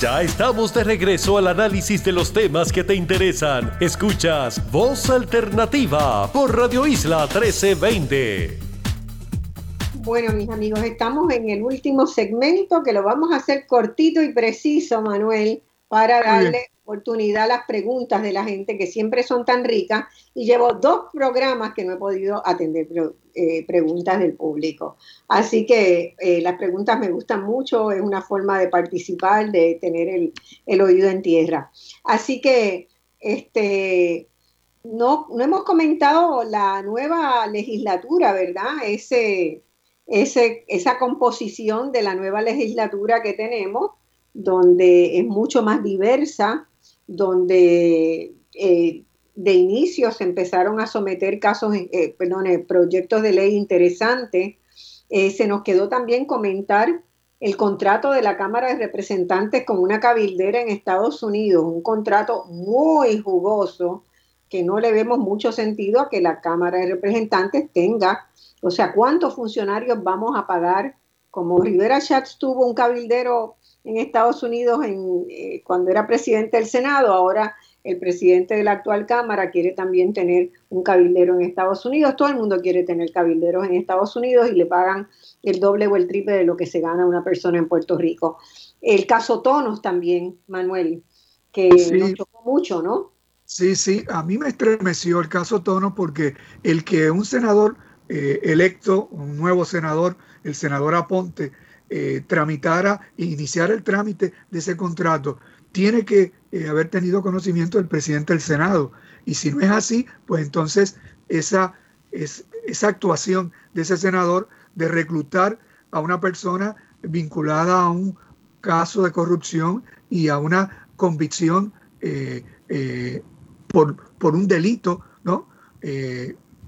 Ya estamos de regreso al análisis de los temas que te interesan. Escuchas Voz Alternativa por Radio Isla 1320. Bueno, mis amigos, estamos en el último segmento que lo vamos a hacer cortito y preciso, Manuel, para darle oportunidad las preguntas de la gente que siempre son tan ricas y llevo dos programas que no he podido atender eh, preguntas del público. Así que eh, las preguntas me gustan mucho, es una forma de participar, de tener el, oído en tierra. Así que este, no, no hemos comentado la nueva legislatura, ¿verdad? Ese, ese, esa composición de la nueva legislatura que tenemos donde es mucho más diversa, donde eh, de inicio se empezaron a someter casos, eh, perdón, eh, proyectos de ley interesantes. se nos quedó también comentar el contrato de la Cámara de Representantes con una cabildera en Estados Unidos, un contrato muy jugoso que no le vemos mucho sentido a que la Cámara de Representantes tenga, o sea, cuántos funcionarios vamos a pagar, como Rivera Schatz tuvo un cabildero en Estados Unidos en, eh, cuando era presidente del Senado, ahora el presidente de la actual Cámara quiere también tener un cabildero en Estados Unidos. Todo el mundo quiere tener cabilderos en Estados Unidos y le pagan el doble o el triple de lo que se gana una persona en Puerto Rico. El caso Tonos también, Manuel, que nos chocó mucho, ¿no? Sí, sí, a mí me estremeció el caso Tonos porque el que un senador eh, electo, un nuevo senador, el senador Aponte, eh, tramitara e iniciara el trámite de ese contrato, tiene que eh, haber tenido conocimiento del presidente del Senado. Y si no es así, pues entonces esa, es, esa actuación de ese senador de reclutar a una persona vinculada a un caso de corrupción y a una convicción eh, por, por, un delito, ¿no?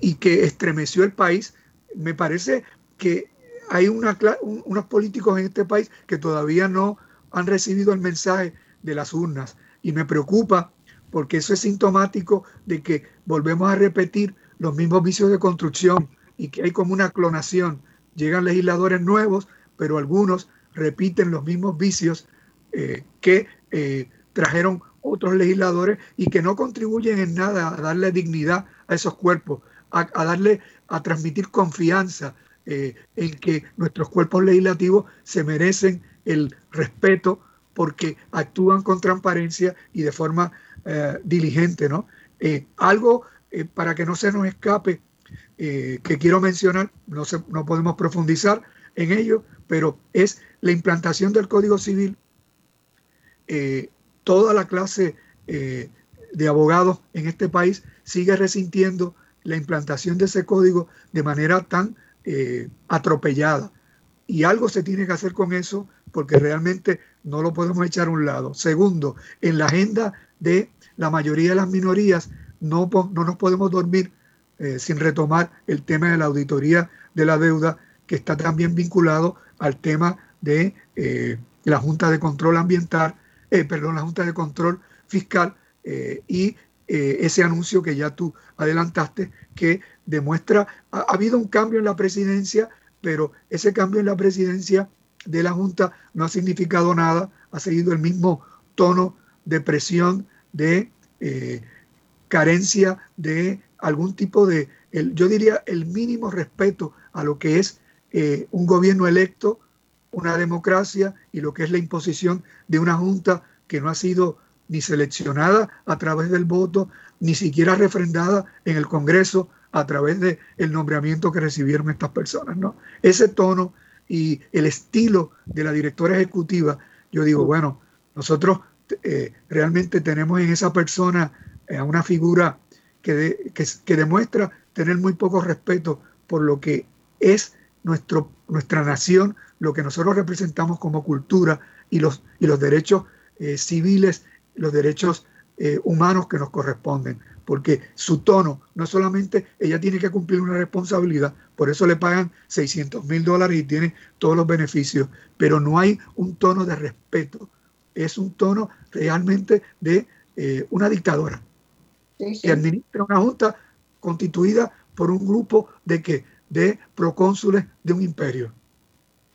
y que estremeció el país, me parece que hay unos políticos en este país que todavía no han recibido el mensaje de las urnas. Y me preocupa porque eso es sintomático de que volvemos a repetir los mismos vicios de construcción y que hay como una clonación. Llegan legisladores nuevos, pero algunos repiten los mismos vicios eh, que eh, trajeron otros legisladores y que no contribuyen en nada a darle dignidad a esos cuerpos, a, darle, a transmitir confianza eh, en que nuestros cuerpos legislativos se merecen el respeto porque actúan con transparencia y de forma diligente, ¿no? algo para que no se nos escape que quiero mencionar, no, no podemos profundizar en ello, pero es la implantación del Código Civil. Eh, toda la clase eh, de abogados en este país sigue resintiendo la implantación de ese código de manera tan eh, atropellada. Y algo se tiene que hacer con eso porque realmente no lo podemos echar a un lado. Segundo, en la agenda de la mayoría de las minorías no, no nos podemos dormir sin retomar el tema de la auditoría de la deuda que está también vinculado al tema de eh, la Junta de Control Ambiental, eh, perdón, la Junta de Control Fiscal eh, y ese anuncio que ya tú adelantaste que demuestra, ha, habido un cambio en la presidencia, pero ese cambio en la presidencia de la Junta no ha significado nada, ha seguido el mismo tono de presión, de carencia de algún tipo de, yo diría, el mínimo respeto a lo que es eh, un gobierno electo, una democracia y lo que es la imposición de una junta que no ha sido ni seleccionada a través del voto, ni siquiera refrendada en el Congreso a través del el nombramiento que recibieron estas personas. ¿no? Ese tono y el estilo de la directora ejecutiva, yo digo, bueno, nosotros eh, realmente tenemos en esa persona a eh, una figura que, que demuestra tener muy poco respeto por lo que es nuestro, nuestra nación, lo que nosotros representamos como cultura y los, y los derechos eh, civiles, los derechos eh, humanos que nos corresponden. Porque su tono, no solamente ella tiene que cumplir una responsabilidad, por eso le pagan 600 mil dólares y tiene todos los beneficios, pero no hay un tono de respeto, es un tono realmente de eh, una dictadora que administra una junta constituida por un grupo de que de procónsules de un imperio.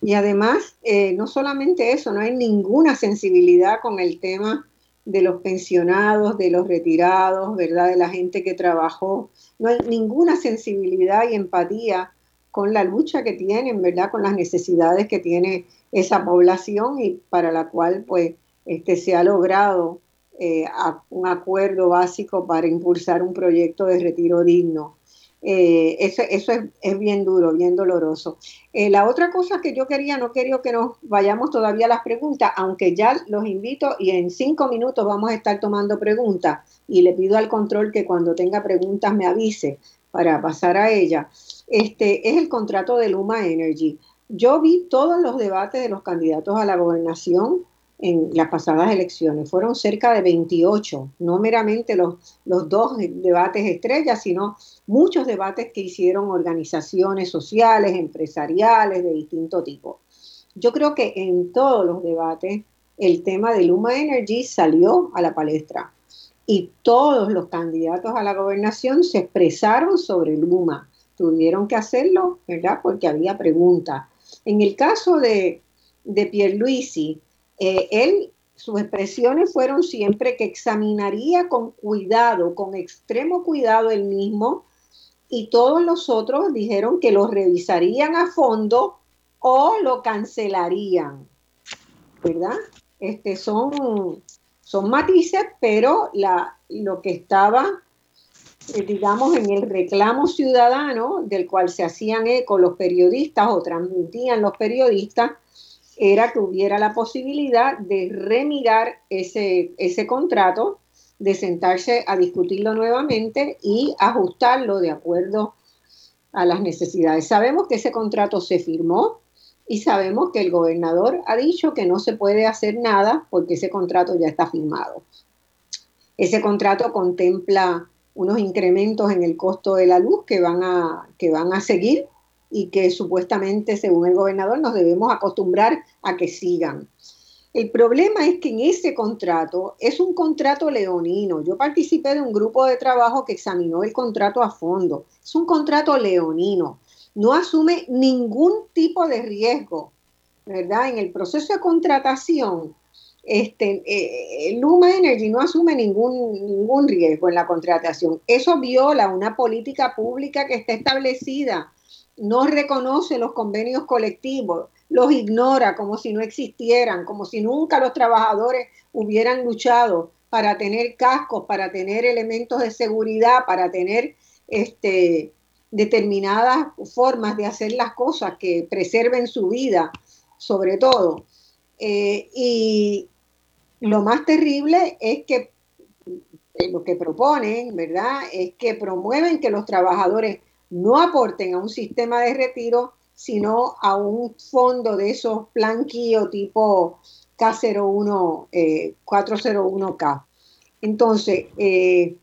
Y además, eh, no solamente eso, no hay ninguna sensibilidad con el tema de los pensionados, de los retirados, ¿verdad? De la gente que trabajó. No hay ninguna sensibilidad y empatía con la lucha que tienen, ¿verdad? Con las necesidades que tiene esa población y para la cual, pues, este, se ha logrado eh, un acuerdo básico para impulsar un proyecto de retiro digno. Eh, eso, eso es, bien duro, bien doloroso. Eh, la otra cosa que yo quería, no quería que nos vayamos todavía a las preguntas, aunque ya los invito y en cinco minutos vamos a estar tomando preguntas y le pido al control que cuando tenga preguntas me avise para pasar a ella. Este es el contrato de Luma Energy. Yo vi todos los debates de los candidatos a la gobernación en las pasadas elecciones. Fueron cerca de 28, no meramente los, dos debates estrellas, sino muchos debates que hicieron organizaciones sociales, empresariales de distinto tipo. Yo creo que en todos los debates el tema de Luma Energy salió a la palestra y todos los candidatos a la gobernación se expresaron sobre Luma. Tuvieron que hacerlo, ¿verdad? Porque había preguntas. En el caso de, de Pierluisi, eh, él, sus expresiones fueron siempre que examinaría con cuidado, con extremo cuidado el mismo, y todos los otros dijeron que lo revisarían a fondo o lo cancelarían, ¿verdad? Este, son, son matices, pero lo que estaba, eh, digamos, en el reclamo ciudadano del cual se hacían eco los periodistas o transmitían los periodistas, era que hubiera la posibilidad de remirar ese, ese contrato, de sentarse a discutirlo nuevamente y ajustarlo de acuerdo a las necesidades. Sabemos que ese contrato se firmó y sabemos que el gobernador ha dicho que no se puede hacer nada porque ese contrato ya está firmado. Ese contrato contempla unos incrementos en el costo de la luz que van a, que van a seguir y que supuestamente, según el gobernador, nos debemos acostumbrar a que sigan. El problema es que en ese contrato es un contrato leonino. Yo participé de un grupo de trabajo que examinó el contrato a fondo. Es un contrato leonino. no asume ningún tipo de riesgo, ¿verdad? En el proceso de contratación, este, eh, Luma Energy no asume ningún, ningún riesgo en la contratación. Eso viola una política pública que está establecida, no reconoce los convenios colectivos, los ignora como si no existieran, como si nunca los trabajadores hubieran luchado para tener cascos, para tener elementos de seguridad, para tener este, determinadas formas de hacer las cosas que preserven su vida, sobre todo. Eh, y lo más terrible es que eh, lo que proponen, ¿verdad? Es que promueven que los trabajadores no aporten a un sistema de retiro, sino a un fondo de esos planquillos tipo K01, 401K. Eh, Entonces, eh,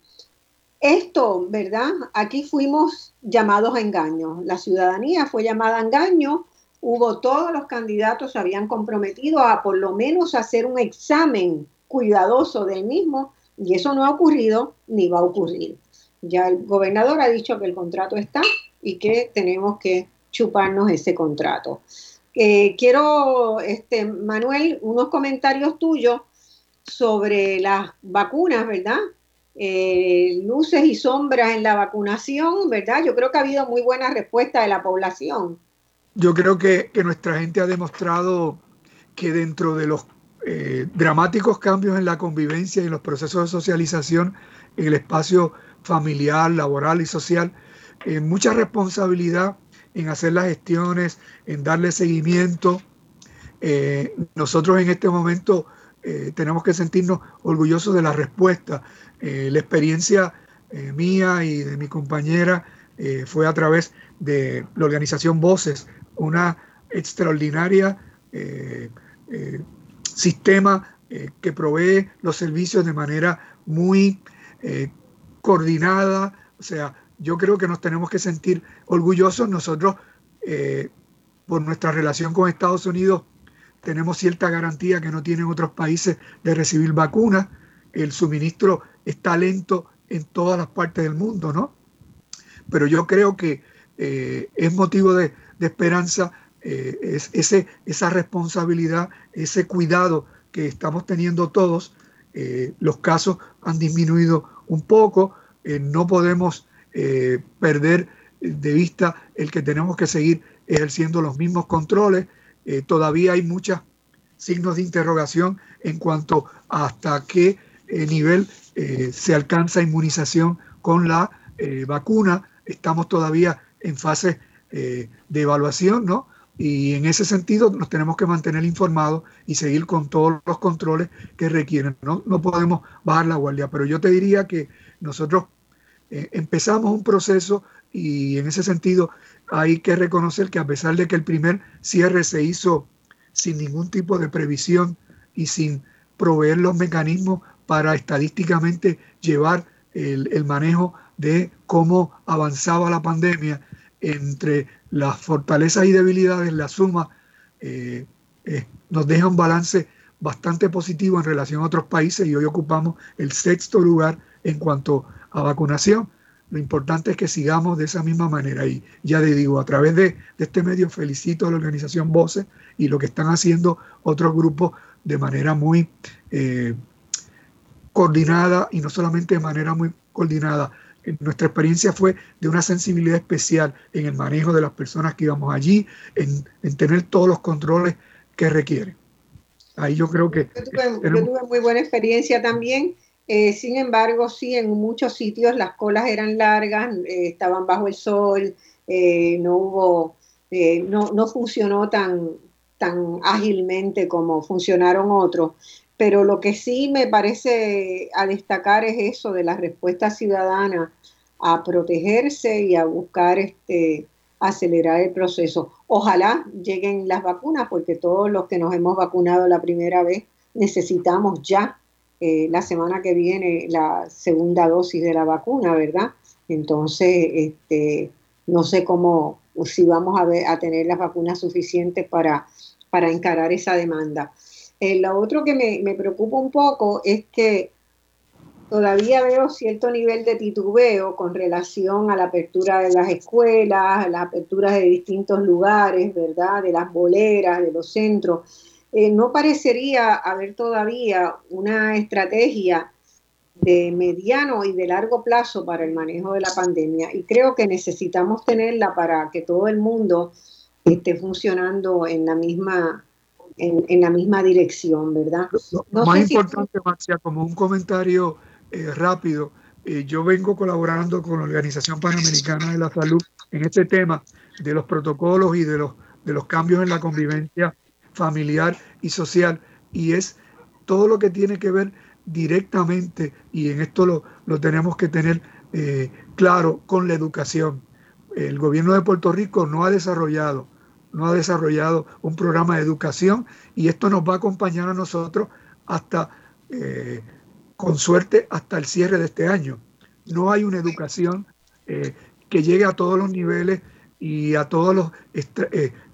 esto, ¿verdad? Aquí fuimos llamados a engaño. La ciudadanía fue llamada a engaño. Hubo todos los candidatos se habían comprometido a por lo menos hacer un examen cuidadoso del mismo y eso no ha ocurrido ni va a ocurrir. Ya el gobernador ha dicho que el contrato está y que tenemos que chuparnos ese contrato. Eh, quiero, este, Manuel, unos comentarios tuyos sobre las vacunas, ¿verdad? Eh, luces y sombras en la vacunación, ¿verdad? Yo creo que ha habido muy buena respuesta de la población. Yo creo que, nuestra gente ha demostrado que dentro de los eh, dramáticos cambios en la convivencia y en los procesos de socialización en el espacio familiar, laboral y social, mucha responsabilidad en hacer las gestiones, en darle seguimiento. Eh, nosotros en este momento eh, tenemos que sentirnos orgullosos de la respuesta. Eh, la experiencia mía y de mi compañera fue a través de la organización Voces, una extraordinaria sistema que provee los servicios de manera muy coordinada, o sea, yo creo que nos tenemos que sentir orgullosos. Nosotros, eh, por nuestra relación con Estados Unidos, tenemos cierta garantía que no tienen otros países de recibir vacunas. El suministro está lento en todas las partes del mundo, ¿no? Pero yo creo que eh, es motivo de, esperanza eh, es ese, esa responsabilidad, ese cuidado que estamos teniendo todos. los casos han disminuido un poco, no podemos eh, perder de vista el que tenemos que seguir ejerciendo los mismos controles. Eh, todavía hay muchos signos de interrogación en cuanto a hasta qué eh, nivel se alcanza inmunización con la vacuna. Estamos todavía en fase de evaluación, ¿no? Y en ese sentido nos tenemos que mantener informados y seguir con todos los controles que requieren. No, no podemos bajar la guardia, pero yo te diría que nosotros eh, empezamos un proceso y en ese sentido hay que reconocer que a pesar de que el primer cierre se hizo sin ningún tipo de previsión y sin proveer los mecanismos para estadísticamente llevar el, manejo de cómo avanzaba la pandemia entre las fortalezas y debilidades, la suma eh, eh, nos deja un balance bastante positivo en relación a otros países y hoy ocupamos el sexto lugar en cuanto a vacunación. Lo importante es que sigamos de esa misma manera. Y ya le digo, a través de, este medio felicito a la organización Voces y lo que están haciendo otros grupos de manera muy eh, coordinada y no solamente de manera muy coordinada. Nuestra experiencia fue de una sensibilidad especial en el manejo de las personas que íbamos allí, en, tener todos los controles que requieren. Ahí yo creo que... yo tuve muy buena experiencia también eh, sin embargo, sí, en muchos sitios las colas eran largas, eh, estaban bajo el sol, eh, no hubo, no, no, funcionó tan, tan ágilmente como funcionaron otros. Pero lo que sí me parece a destacar es eso de la respuesta ciudadana a protegerse y a buscar este, acelerar el proceso. Ojalá lleguen las vacunas, porque todos los que nos hemos vacunado la primera vez necesitamos ya eh, la semana que viene la segunda dosis de la vacuna, ¿verdad? Entonces, este, no sé cómo, si vamos a, ver, a tener las vacunas suficientes para, para encarar esa demanda. Eh, lo otro que me, me, preocupa un poco es que todavía veo cierto nivel de titubeo con relación a la apertura de las escuelas, a la apertura de distintos lugares, ¿verdad? De las boleras, de los centros. Eh, no parecería haber todavía una estrategia de mediano y de largo plazo para el manejo de la pandemia y creo que necesitamos tenerla para que todo el mundo esté funcionando en la misma en, la misma dirección, ¿verdad? Lo, más importante, Marcia, como un comentario eh, rápido, eh, yo vengo colaborando con la Organización Panamericana de la Salud en este tema de los protocolos y de los, de los cambios en la convivencia familiar y social, y es todo lo que tiene que ver directamente, y en esto lo, lo tenemos que tener eh, claro, con la educación. El gobierno de Puerto Rico no ha desarrollado, no ha desarrollado un programa de educación y esto nos va a acompañar a nosotros hasta, eh, con suerte, hasta el cierre de este año. No hay una educación eh, que llegue a todos los niveles y a todos los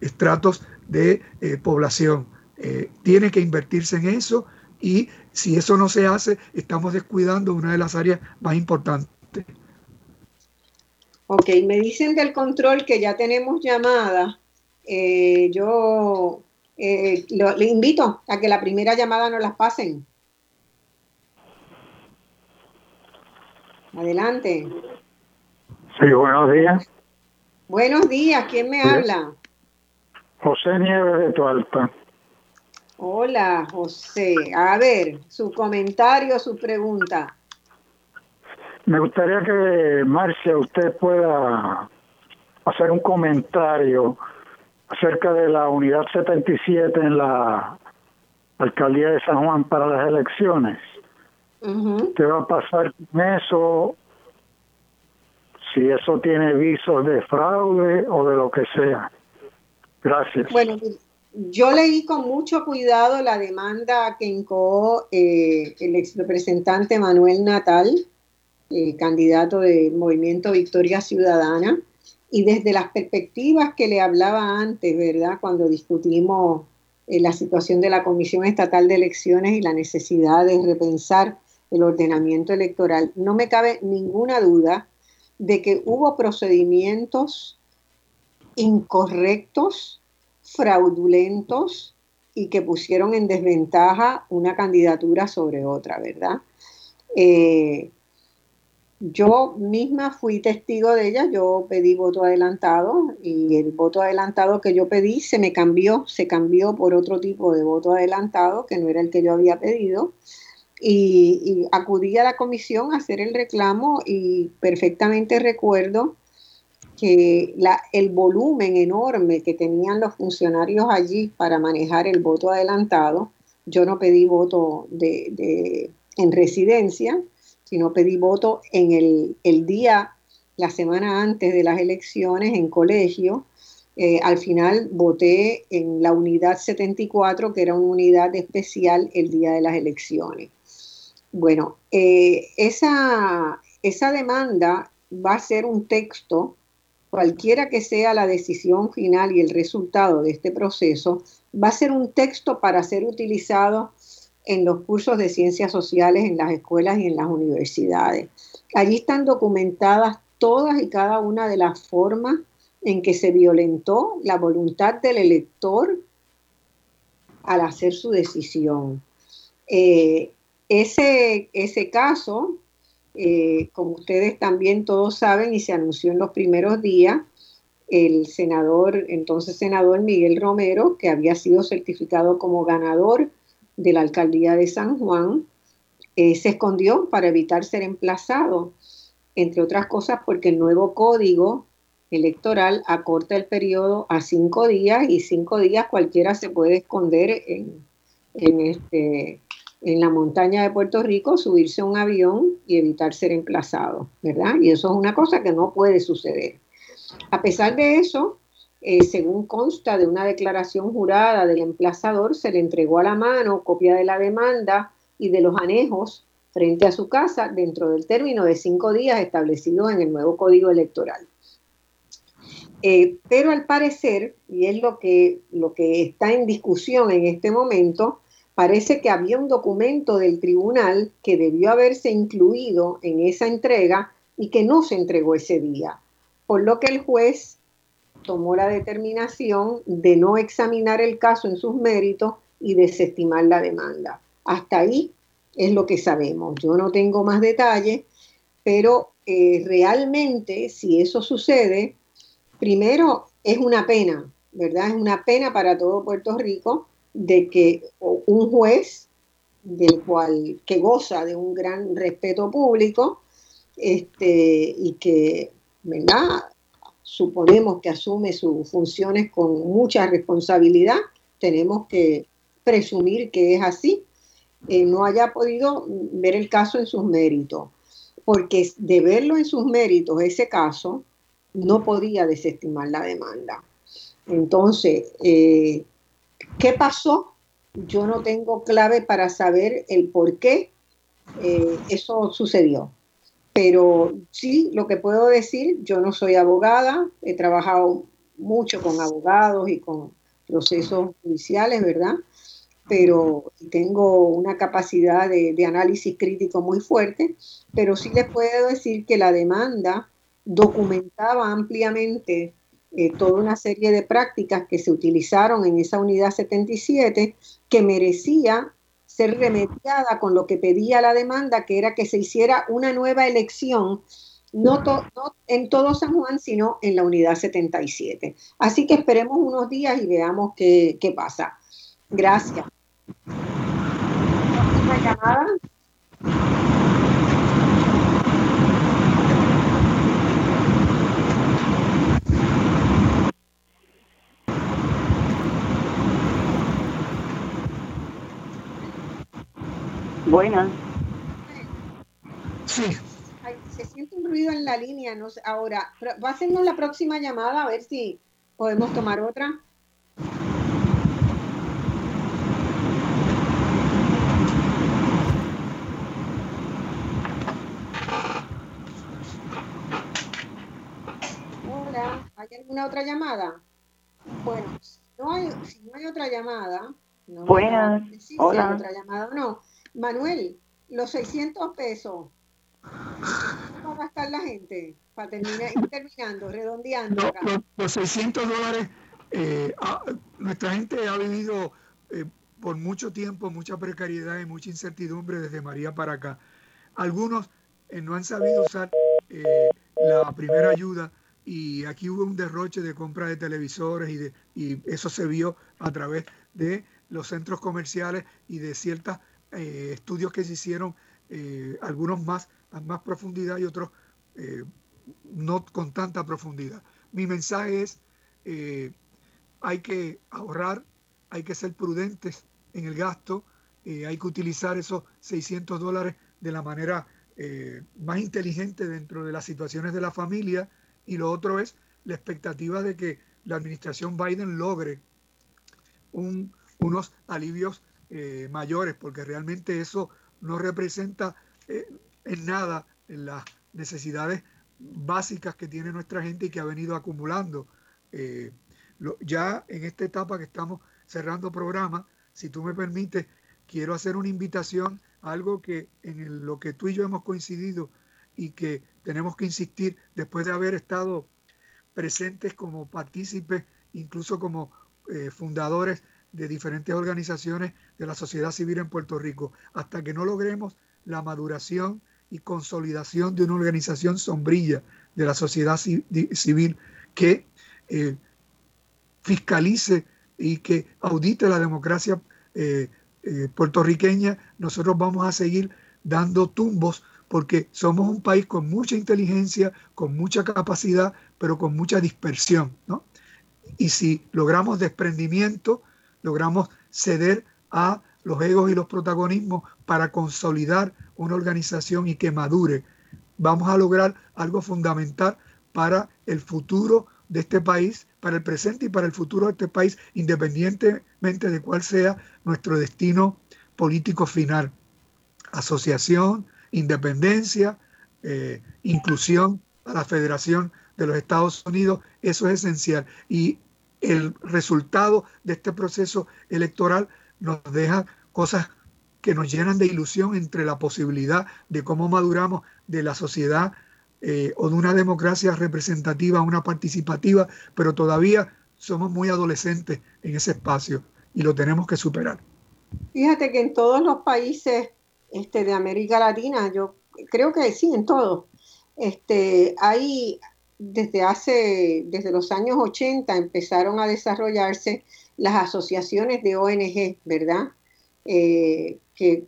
estratos de población. tiene que invertirse en eso y si eso no se hace, estamos descuidando una de las áreas más importantes. Ok, me dicen del control que ya tenemos llamada. Eh, yo eh, le invito a que la primera llamada nos las pasen. Adelante. Sí, buenos días. Buenos días, ¿quién me habla? José Nieves de Tualpa. Hola, José. A ver, su comentario, su pregunta. Me gustaría que, Marcia, usted pueda hacer un comentario acerca de la unidad 77 en la alcaldía de San Juan para las elecciones. ¿Qué va a pasar con eso? Si eso tiene visos de fraude o de lo que sea. Gracias. Bueno, yo leí con mucho cuidado la demanda que incoó eh, el ex representante Manuel Natal, eh, candidato del movimiento Victoria Ciudadana, y desde las perspectivas que le hablaba antes, ¿verdad? Cuando discutimos eh, la situación de la Comisión Estatal de Elecciones y la necesidad de repensar el ordenamiento electoral, no me cabe ninguna duda de que hubo procedimientos incorrectos fraudulentos y que pusieron en desventaja una candidatura sobre otra, ¿verdad? Eh, yo misma fui testigo de ella, yo pedí voto adelantado y el voto adelantado que yo pedí se me cambió, se cambió por otro tipo de voto adelantado que no era el que yo había pedido y, acudí a la comisión a hacer el reclamo y perfectamente recuerdo que la, el volumen enorme que tenían los funcionarios allí para manejar el voto adelantado, yo no pedí voto de, en residencia, sino pedí voto en el, el, día, la semana antes de las elecciones en colegio. Eh, al final voté en la unidad 74, que era una unidad especial el día de las elecciones. Bueno, eh, esa, esa demanda va a ser un texto cualquiera que sea la decisión final y el resultado de este proceso, va a ser un texto para ser utilizado en los cursos de ciencias sociales en las escuelas y en las universidades. Allí están documentadas todas y cada una de las formas en que se violentó la voluntad del elector al hacer su decisión. Eh, ese, ese caso eh, como ustedes también todos saben y se anunció en los primeros días, el senador, entonces senador Miguel Romero, que había sido certificado como ganador de la alcaldía de San Juan, eh, se escondió para evitar ser emplazado, entre otras cosas porque el nuevo código electoral acorta el periodo a cinco días y cinco días cualquiera se puede esconder en, en este, en la montaña de Puerto Rico, subirse a un avión y evitar ser emplazado, ¿verdad? Y eso es una cosa que no puede suceder. A pesar de eso, eh, según consta de una declaración jurada del emplazador, se le entregó a la mano copia de la demanda y de los anejos frente a su casa dentro del término de cinco días establecido en el nuevo código electoral. Eh, pero al parecer, y es lo que, lo que está en discusión en este momento, parece que había un documento del tribunal que debió haberse incluido en esa entrega y que no se entregó ese día, por lo que el juez tomó la determinación de no examinar el caso en sus méritos y desestimar la demanda. Hasta ahí es lo que sabemos. Yo no tengo más detalles, pero eh, realmente si eso sucede, primero es una pena, ¿verdad? Es una pena para todo Puerto Rico de que un juez del cual que goza de un gran respeto público este, y que, ¿verdad? Suponemos que asume sus funciones con mucha responsabilidad, tenemos que presumir que es así, eh, no haya podido ver el caso en sus méritos, porque de verlo en sus méritos, ese caso, no podía desestimar la demanda. Entonces, eh, ¿Qué pasó? Yo no tengo clave para saber el por qué eh, eso sucedió. Pero sí, lo que puedo decir, yo no soy abogada, he trabajado mucho con abogados y con procesos judiciales, ¿verdad? Pero tengo una capacidad de, análisis crítico muy fuerte, pero sí les puedo decir que la demanda documentaba ampliamente eh, toda una serie de prácticas que se utilizaron en esa unidad 77 que merecía ser remediada con lo que pedía la demanda, que era que se hiciera una nueva elección, no, en todo San Juan, sino en la unidad 77. Así que esperemos unos días y veamos qué, qué pasa. Gracias. llamada? Buenas. Sí. se siente un ruido en la línea, no sé. Ahora, va a hacernos la próxima llamada a ver si podemos tomar otra. Hola, ¿hay alguna otra llamada? Bueno, no hay, si no hay otra llamada, no Buenas. Hola. otra llamada o no. Manuel, los 600 pesos, ¿cómo va a gastar la gente? Para terminar, terminando, redondeando. los, 600 dólares, eh, nuestra gente ha vivido eh, por mucho tiempo mucha precariedad y mucha incertidumbre desde María para acá. Algunos eh, no han sabido usar la primera ayuda y aquí hubo un derroche de compra de televisores y, de, y eso se vio a través de los centros comerciales y de ciertas eh, estudios que se hicieron, eh, algunos más a más profundidad y otros eh, no con tanta profundidad. Mi mensaje es, hay que ahorrar, hay que ser prudentes en el gasto, hay que utilizar esos 600 dólares de la manera más inteligente dentro de las situaciones de la familia y lo otro es la expectativa de que la administración Biden logre unos alivios eh, mayores, porque realmente eso no representa eh, en nada las necesidades básicas que tiene nuestra gente y que ha venido acumulando. Eh, ya en esta etapa que estamos cerrando programa, si tú me permites, quiero hacer una invitación algo que en lo que tú y yo hemos coincidido y que tenemos que insistir después de haber estado presentes como partícipes, incluso como fundadores de diferentes organizaciones de la sociedad civil en Puerto Rico, hasta que no logremos la maduración y consolidación de una organización sombrilla de la sociedad civil que eh, fiscalice y que audite la democracia eh, eh, puertorriqueña, nosotros vamos a seguir dando tumbos porque somos un país con mucha inteligencia, con mucha capacidad, pero con mucha dispersión. Y si logramos desprendimiento, logramos ceder a los egos y los protagonismos para consolidar una organización y que madure. Vamos a lograr algo fundamental para el futuro de este país, para el presente y para el futuro de este país, independientemente de cuál sea nuestro destino político final. Asociación, independencia, eh, inclusión a la Federación de los Estados Unidos, eso es esencial. Y el resultado de este proceso electoral nos deja cosas que nos llenan de ilusión entre la posibilidad de cómo maduramos de la sociedad eh, o de una democracia representativa a una participativa, pero todavía somos muy adolescentes en ese espacio y lo tenemos que superar. Fíjate que en todos los países este, de América Latina, yo creo que sí, en todos, este, hay desde hace, desde los años 80 empezaron a desarrollarse las asociaciones de ONG, ¿verdad? Eh, que,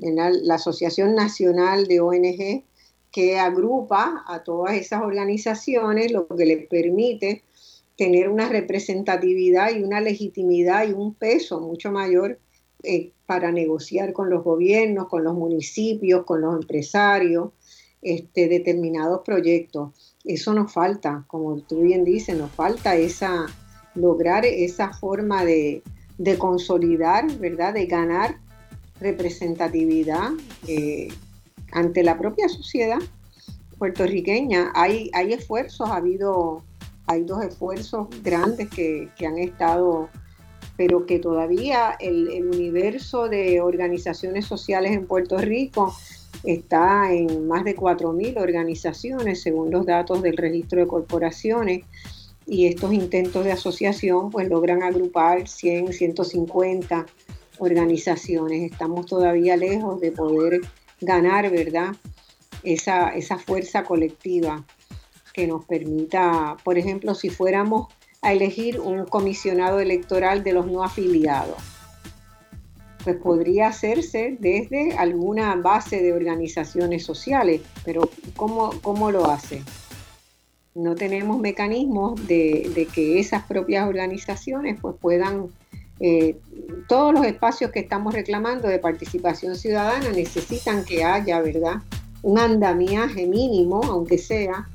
la, Asociación Nacional de ONG que agrupa a todas esas organizaciones, lo que les permite tener una representatividad y una legitimidad y un peso mucho mayor eh, para negociar con los gobiernos, con los municipios, con los empresarios, este, determinados proyectos. Eso nos falta, como tú bien dices, nos falta esa, lograr esa forma de, de consolidar, ¿verdad? De ganar representatividad eh, ante la propia sociedad puertorriqueña. Hay, hay esfuerzos, ha habido, hay dos esfuerzos grandes que, han estado, pero que todavía el, el, universo de organizaciones sociales en Puerto Rico está en más de 4.000 organizaciones, según los datos del registro de corporaciones y estos intentos de asociación pues logran agrupar 100, 150 organizaciones. Estamos todavía lejos de poder ganar, ¿verdad? Esa, esa fuerza colectiva que nos permita, por ejemplo, si fuéramos a elegir un comisionado electoral de los no afiliados, pues podría hacerse desde alguna base de organizaciones sociales, pero ¿cómo, cómo lo hace? no tenemos mecanismos de, que esas propias organizaciones pues puedan, eh, todos los espacios que estamos reclamando de participación ciudadana necesitan que haya, ¿verdad? Un andamiaje mínimo, aunque sea,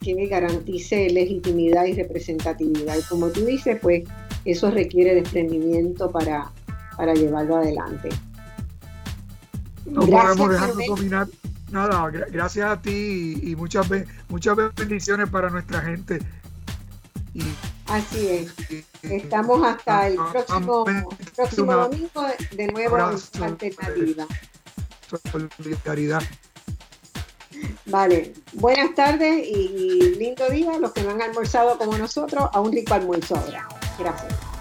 que garantice legitimidad y representatividad. Y como tú dices, pues eso requiere desprendimiento para, para llevarlo adelante. No podemos dejarnos dominar Nada, gracias a ti y, muchas, muchas bendiciones para nuestra gente. Así es. Estamos hasta el próximo, próximo domingo de nuevo en Alternativa. Solidaridad. Vale, buenas tardes y lindo día los que no han almorzado como nosotros, a un rico almuerzo ahora. Gracias.